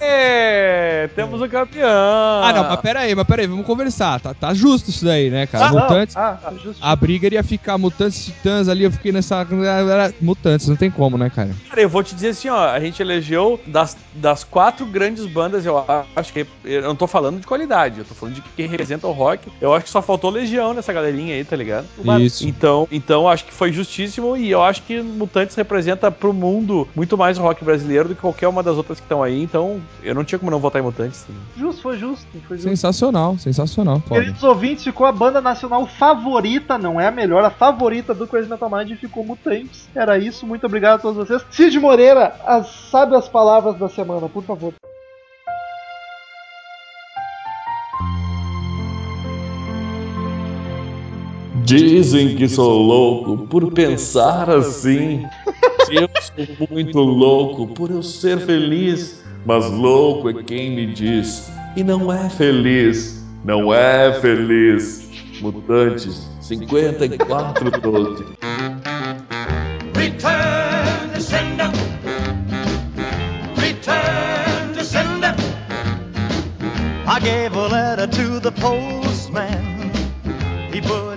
É, temos o campeão. Ah, não, mas pera aí, mas pera aí, vamos conversar. Tá, tá justo isso daí, né, cara? Ah, não. Mutantes. Ah, justo. A briga iria ficar Mutantes e Titãs ali, eu fiquei nessa. Mutantes, não tem como, né, cara? Cara, eu vou te dizer assim, ó, a gente elegeu das, das quatro grandes bandas, eu acho que. Eu não tô falando de qualidade, eu tô falando de quem representa o rock. Eu acho que só faltou Legião nessa galerinha aí, tá ligado? Barão Isso. Então, então acho que foi justíssimo e eu acho que Mutantes representa pro mundo muito mais o rock brasileiro do que qualquer uma das outras que estão aí. Então, eu não tinha como não votar em Mutantes. Justo, foi justo, foi justo. Sensacional, sensacional. Foda. Queridos ouvintes, ficou a banda nacional favorita, não é a melhor, a favorita do Crazy Metal Mind ficou Mutantes. Era isso, muito obrigado a todos vocês. Cid Moreira, as, sabe as palavras da semana, por favor. Dizem que sou louco por pensar assim. [LAUGHS] Eu sou muito louco por eu ser feliz, mas louco é quem me diz. E não é feliz, não é feliz. Mutantes 5412. Return to sender. Return to sender. I gave a letter to the postman. He put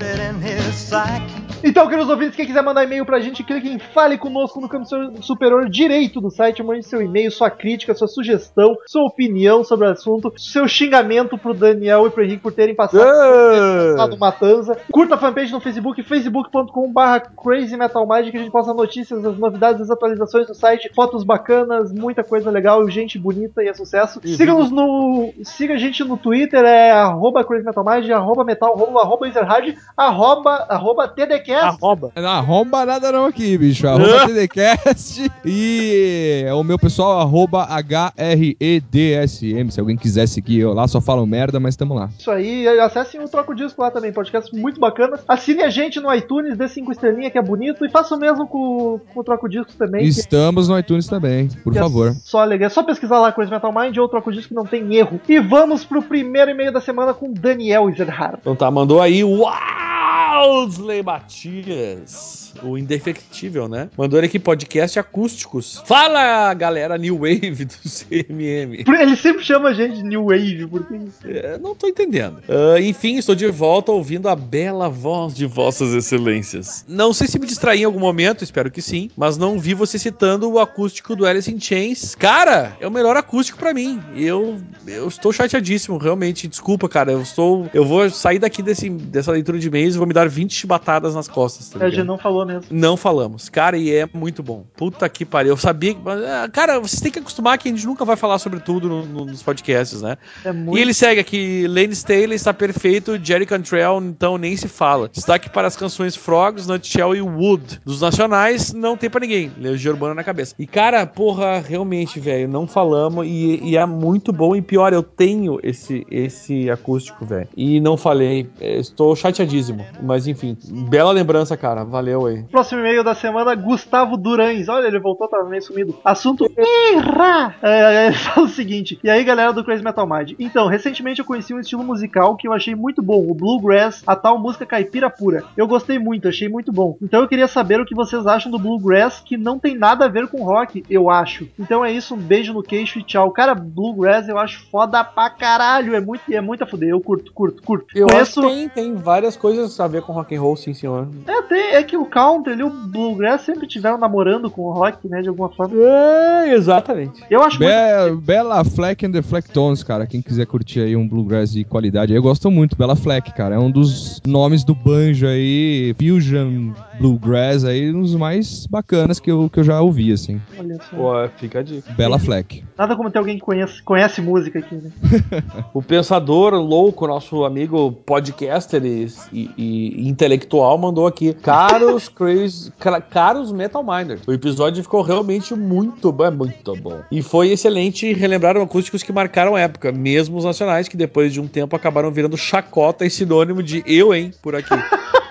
psych Então, queridos ouvintes, quem quiser mandar e-mail pra gente, clique em Fale Conosco no canto superior direito do site, mande seu e-mail, sua crítica, sua sugestão, sua opinião sobre o assunto, seu xingamento pro Daniel e pro Henrique por terem passado, passado Matanza. Curta a fanpage no Facebook, facebook.com.br Crazy Metal Mind, que a gente posta notícias, as novidades, as atualizações do site, fotos bacanas, muita coisa legal, gente bonita e é sucesso. Siga-nos no. Siga a gente no Twitter, é arroba Crazy Metal Mind, arroba Metal Romulo, arroba Ezerhard, arroba, arroba TDCast. Arroba. Não arromba nada não aqui, bicho. Arroba [LAUGHS] TDCast e o meu pessoal, arroba HREDSM. Se alguém quiser seguir eu lá, só falam merda, mas tamo lá. Isso aí, acessem o Troco Disco lá também, podcast muito bacanas. Assine a gente no iTunes, dê cinco estrelinhas que é bonito, e faça o mesmo com, com o Troco Discos também. que- Estamos no iTunes também, por que é favor. só legal. É só pesquisar lá Crazy Metal Mind ou Troco Disco que não tem erro. E vamos pro primeiro e-mail da semana com Daniel Ezerhard. Então tá, mandou aí o Wowsley Matias. O indefectível, né? Mandou ele aqui podcast acústicos. Fala, galera New Wave do [LAUGHS] CMM. Ele sempre chama a gente New Wave, porque É, não tô entendendo. Ah, enfim, estou de volta ouvindo a bela voz de Vossas Excelências. Não sei se me distraí em algum momento, espero que sim, mas não vi você citando o acústico do Alice in Chains. Cara, é o melhor acústico pra mim. Eu, eu estou chateadíssimo, realmente. Desculpa, cara. Eu estou. Eu vou sair daqui desse, dessa leitura de e-mails e vou me dar 20 chibatadas nas costas. Tá a gente não falou mesmo. Não falamos. Cara, e é muito bom. Puta que pariu. Eu sabia que. ah, Cara, vocês têm que acostumar que a gente nunca vai falar sobre tudo no- no- nos podcasts, né? É muito. E ele segue aqui: Lane Staley está perfeito, Jerry Cantrell então nem se fala. Destaque para as canções Frogs, Nutshell e Wood. Dos nacionais, não tem pra ninguém. Legião Urbana na cabeça. E cara, porra, realmente, velho, não falamos e, e é muito bom. E pior, eu tenho esse, esse acústico, velho. E não falei. É, Estou chateadíssimo. Mas enfim, bela lembrança, cara. Valeu aí. Próximo e-mail da semana, Gustavo Durães. Olha, ele voltou, tava meio sumido. Assunto Irra! É, ele [LAUGHS] fala o seguinte. E aí, galera do Crazy Metal Mind. Então, recentemente eu conheci um estilo musical que eu achei muito bom, o Bluegrass, a tal música caipira pura. Eu gostei muito, achei muito bom. Então eu queria saber o que vocês acham do Bluegrass, que não tem nada a ver com rock, eu acho. Então é isso, um beijo no queixo e tchau. Cara, Bluegrass eu acho foda pra caralho. É muito, é muito a fuder. Eu curto, curto, curto. Eu Conheço... acho que tem, tem várias coisas a ver com rock and roll, sim, senhor. É, tem, é que o country e o bluegrass sempre tiveram namorando com o rock, né, de alguma forma. É, exatamente. Eu acho muito... Be Bela Fleck and the Flecktones, cara. Quem quiser curtir aí um bluegrass de qualidade, eu gosto muito. Bela Fleck, cara. É um dos nomes do banjo aí, fusion bluegrass aí, um dos mais bacanas que eu, que eu já ouvi, assim. Olha só. Pô, fica a dica. Bela Fleck. Nada como ter alguém que conhece, conhece música aqui, né? [LAUGHS] O pensador louco, nosso amigo podcaster e, e- e intelectual, mandou aqui. Caros [LAUGHS] crazy, ca- caros Metal Minders. O episódio ficou realmente muito bom, é muito bom. E foi excelente relembrar acústicos que marcaram a época, mesmo os nacionais, que depois de um tempo acabaram virando chacota e sinônimo de eu, hein, por aqui. [LAUGHS]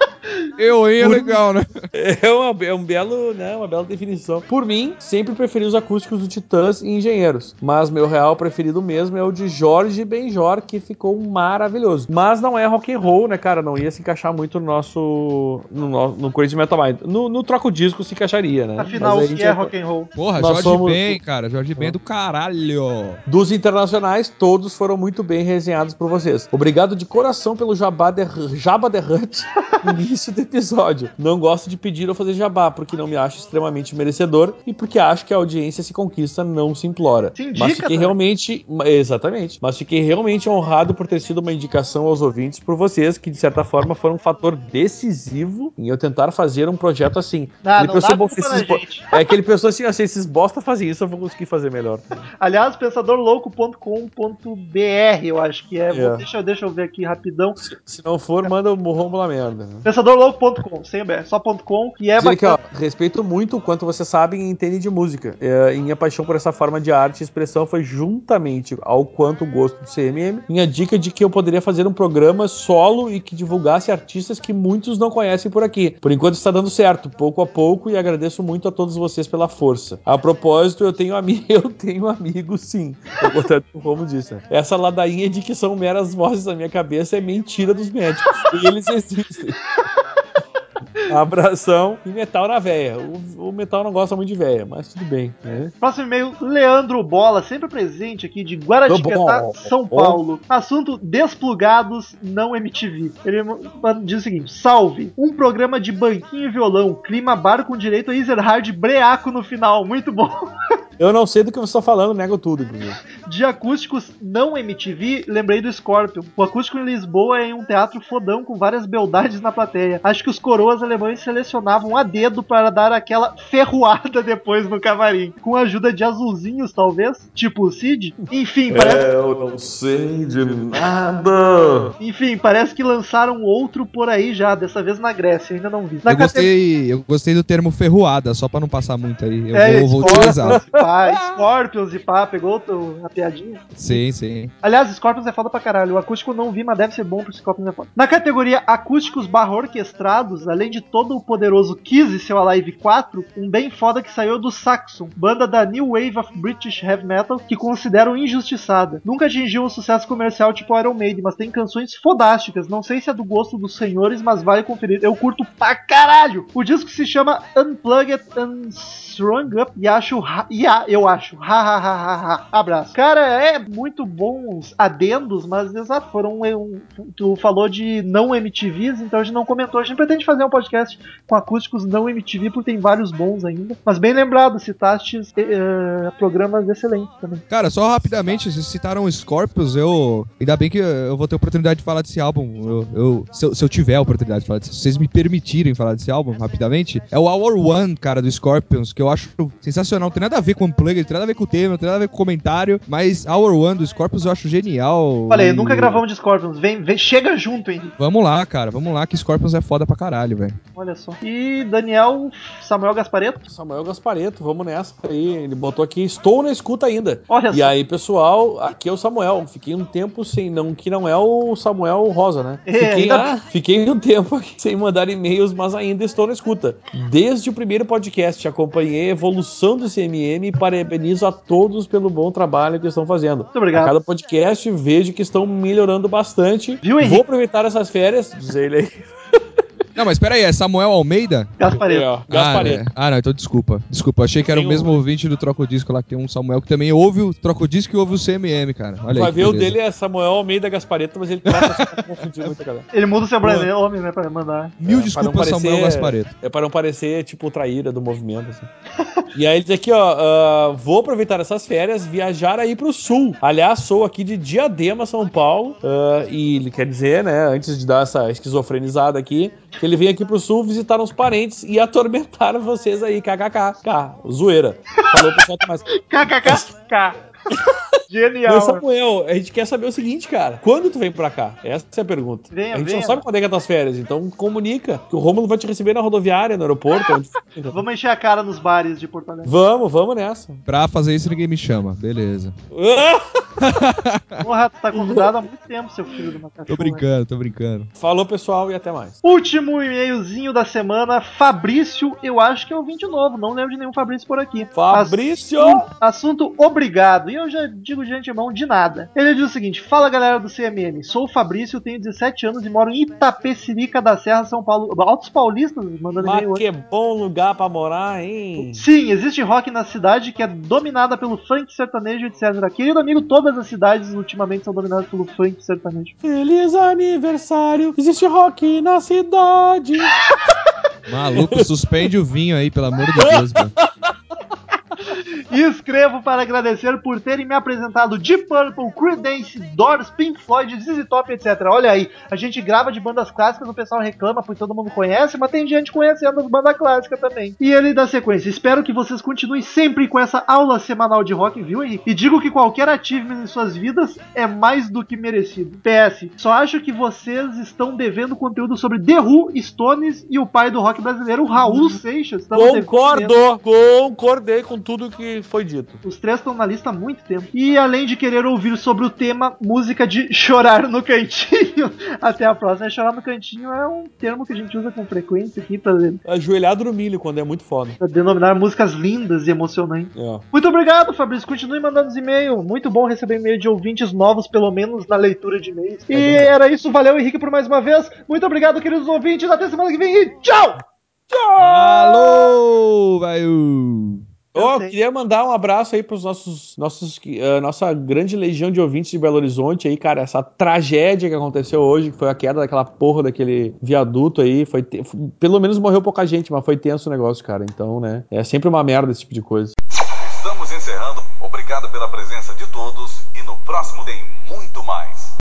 Eu, hein, é legal, né? [LAUGHS] É, uma, é um belo, né, uma bela definição. Por mim, sempre preferi os acústicos do Titãs e Engenheiros, mas meu real preferido mesmo é o de Jorge Benjor, que ficou maravilhoso. Mas não é rock and roll, né, cara? Não ia se encaixar muito no nosso no, no, no Crazy Metal Mind. No, no troco disco se encaixaria, né? Afinal, o que é é- rock and roll? Porra, Nós Jorge somos- Ben, cara. Jorge Ben é do caralho. Dos internacionais, todos foram muito bem resenhados por vocês. Obrigado de coração pelo Jabá de, Jabba the Hutt, [LAUGHS] [LAUGHS] início de episódio. Não gosto de pedir ou fazer jabá, porque não me acho extremamente merecedor e porque acho que a audiência se conquista, não se implora. Se indica, Mas fiquei né? realmente. Exatamente. Mas fiquei realmente honrado por ter sido uma indicação aos ouvintes por vocês, que de certa forma foram um fator decisivo em eu tentar fazer um projeto assim. Ah, Ele não pensou, dá "Bom, culpa se esses bo- gente." É que ele pensou assim, ó, se esses bosta fazem isso, eu vou conseguir fazer melhor. [LAUGHS] Aliás, pensadorlouco.com.br, eu acho que é. É. Deixa, eu- deixa eu ver aqui rapidão. Se não for, manda o Romulo a merda. né? Pensadorlouco.com, sem o BR, só ponto .com, e é Dizer aqui, ó, bacana. respeito muito o quanto vocês sabem e entendem de música. É, e minha paixão por essa forma de arte e expressão foi juntamente ao quanto gosto do CMM, minha dica de que eu poderia fazer um programa solo e que divulgasse artistas que muitos não conhecem por aqui. Por enquanto está dando certo, pouco a pouco, e agradeço muito a todos vocês pela força. A propósito, eu tenho amigo, [LAUGHS] eu tenho amigo sim. Ao contrário do que o Romo disse. né? Essa ladainha de que são meras vozes da minha cabeça é mentira dos médicos. E eles existem. Abração e metal na véia. O, o metal não gosta muito de véia, mas tudo bem. Né? Próximo e-mail, Leandro Bola, sempre presente aqui de Guaratinguetá. São Paulo. Assunto Desplugados, não MTV. Ele diz o seguinte: Salve! Um programa de banquinho e violão, clima bar com direito a Ezerhard breaco no final. Muito bom. [LAUGHS] Eu não sei do que você está falando, nego tudo, inclusive. De acústicos não MTV, lembrei do Scorpion. O acústico em Lisboa é em um teatro fodão com várias beldades na plateia. Acho que os coroas alemães selecionavam a dedo para dar aquela ferroada depois no camarim. Com a ajuda de azulzinhos, talvez? Tipo o Cid? Enfim, parece. Eu não sei de nada. Enfim, parece que lançaram outro por aí já, dessa vez na Grécia, ainda não vi. Na Eu gostei, eu gostei do termo ferroada, só pra não passar muito aí. Eu É, vou, vou utilizar. pá, Scorpions e pá, pegou o- a piadinha? Sim, sim. Aliás, Scorpions é foda pra caralho. O acústico não vi, mas deve ser bom porque Scorpions é foda. Na categoria acústicos barra orquestrados, além de todo o poderoso Kiss e seu Alive 4, um bem foda que saiu do Saxon, banda da New Wave of British Heavy Metal, que consideram injustiçada. Nunca atingiu um sucesso comercial tipo Iron Maiden, mas tem canções fodásticas. Não sei se é do gosto dos senhores, mas vale conferir. Eu curto pra caralho! O disco se chama Unplugged and Strung Up e acho. E a, eu acho. Ha, ha, ha, ha. Abraço. Cara, é muito bons adendos, mas exato, foram. um- tu falou de não MTVs, então a gente não comentou. A gente pretende fazer um podcast com acústicos não MTV, porque tem vários bons ainda. Mas bem lembrado, citaste eh, programas excelentes também. Cara, só rapidamente, vocês citaram Scorpions, eu. Ainda bem que eu vou ter oportunidade de falar desse álbum. Eu, eu- se, eu, se eu tiver a oportunidade de falar se vocês me permitirem falar desse álbum rapidamente, é o Hour One, cara, do Scorpions, que eu acho sensacional. Não tem nada a ver com o Unplugged, não tem nada a ver com o tema, não tem nada a ver com o comentário, mas Hour One do Scorpions eu acho genial. Aí, E- nunca gravamos de Scorpions. Vem, vem, chega junto, Henrique. Vamos lá, cara, vamos lá, que Scorpions é foda pra caralho, velho. Olha só. E Daniel Samuel Gaspareto. Samuel Gaspareto, vamos nessa aí. Ele botou aqui, estou na escuta ainda. Olha e só. aí, pessoal, aqui é o Samuel. Fiquei um tempo sem, não, que não é o Samuel Rosa, né? É, Fiquei, ainda [LAUGHS] ah, fiquei um tempo aqui sem mandar e-mails, mas ainda estou na escuta. Desde o primeiro podcast, acompanhei a evolução do CMM e parabenizo a todos pelo bom trabalho que estão fazendo. Muito obrigado. A cada podcast vejo que estão melhorando bastante. Viu, Henrique? Vou aproveitar essas férias, diz ele aí. [LAUGHS] Não, mas pera aí, é Samuel Almeida? Gaspareto. Gaspareto. Ah, é. ah, não, então desculpa. Desculpa, achei que era Tem o mesmo ouvinte do Troco Disco lá, que tem um Samuel que também ouve o Troco Disco e ouve o CMM, cara. Olha Vai aí. ver o dele é Samuel Almeida Gaspareto, mas ele trata galera. Ele muda o seu nome, né, pra mandar. Mil É, desculpas, para não parecer- Samuel Gaspareto. É para não parecer, tipo, traíra do movimento, assim. [LAUGHS] e aí ele diz aqui, ó, ah, vou aproveitar essas férias, viajar aí pro sul. Aliás, sou aqui de Diadema, São Paulo, ah, e ele quer dizer, né, antes de dar essa esquizofrenizada aqui, que ele vem aqui pro sul visitar uns parentes e atormentar vocês aí, kkk, K, zoeira. Falou pro pessoal mais. KKK. [LAUGHS] [LAUGHS] Genial. Mas, Samuel, a gente quer saber o seguinte, cara. Quando tu vem pra cá? Essa é a pergunta. Venha, a gente venha. não sabe quando é que é tuas férias, então comunica que o Romulo vai te receber na rodoviária, no aeroporto. [LAUGHS] onde... Vamos encher a cara nos bares de Porto Alegre. Vamos, vamos nessa. Pra fazer isso ninguém me chama, beleza. [LAUGHS] Porra, tu tá convidado há muito tempo, seu filho de uma cachorra. Tô brincando, tô brincando. Falou, pessoal, e até mais. Último e-mailzinho da semana, Fabrício, eu acho que é ouvinte novo, não lembro de nenhum Fabrício por aqui. Fabrício! Assunto, assunto obrigado, e eu já digo de antemão de nada. Ele diz o seguinte, fala galera do CMM, sou o Fabrício, tenho 17 anos e moro em Itapecerica da Serra, São Paulo. Altos paulistas mandando Mas que bom lugar pra morar, hein? Sim, existe rock na cidade que é dominada pelo funk sertanejo, etc. Querido amigo, todas as cidades ultimamente são dominadas pelo funk sertanejo. Feliz aniversário, existe rock na cidade. [LAUGHS] Maluco, suspende o vinho aí, pelo amor de Deus, mano. [LAUGHS] E escrevo para agradecer por terem me apresentado Deep Purple, Creedence, Doors, Pink Floyd, ZZ Top, etc. Olha aí, a gente grava de bandas clássicas, o pessoal reclama porque todo mundo conhece, mas tem gente conhecendo as bandas clássicas também. E ele dá sequência. Espero que vocês continuem sempre com essa aula semanal de rock, viu, Henrique? E digo que qualquer achievement em suas vidas é mais do que merecido. PS, só acho que vocês estão devendo conteúdo sobre The Who, Stones e o pai do rock brasileiro, Raul Seixas. Estão devendo. Concordo, concordei com tudo que foi dito. Os três estão na lista há muito tempo. E além de querer ouvir sobre o tema música de [LAUGHS] chorar no cantinho, [LAUGHS] até a próxima. Chorar no cantinho é um termo que a gente usa com frequência aqui pra, Ajoelhado no milho quando é muito foda. pra denominar músicas lindas e emocionantes. É. Muito obrigado, Fabrício. Continue mandando os e-mails. Muito bom receber e-mail de ouvintes novos, pelo menos na leitura de e-mails. E era isso. Valeu, Henrique, por mais uma vez. Muito obrigado, queridos ouvintes. Até semana que vem e tchau! Alô, velho! Ó, queria mandar um abraço aí pros nossos, nossos eh, nossa grande legião de ouvintes de Belo Horizonte aí, cara, essa tragédia que aconteceu hoje, que foi a queda daquela porra daquele viaduto aí, foi te- pelo menos morreu pouca gente, mas foi tenso o negócio, cara. Então, né, é sempre uma merda esse tipo de coisa.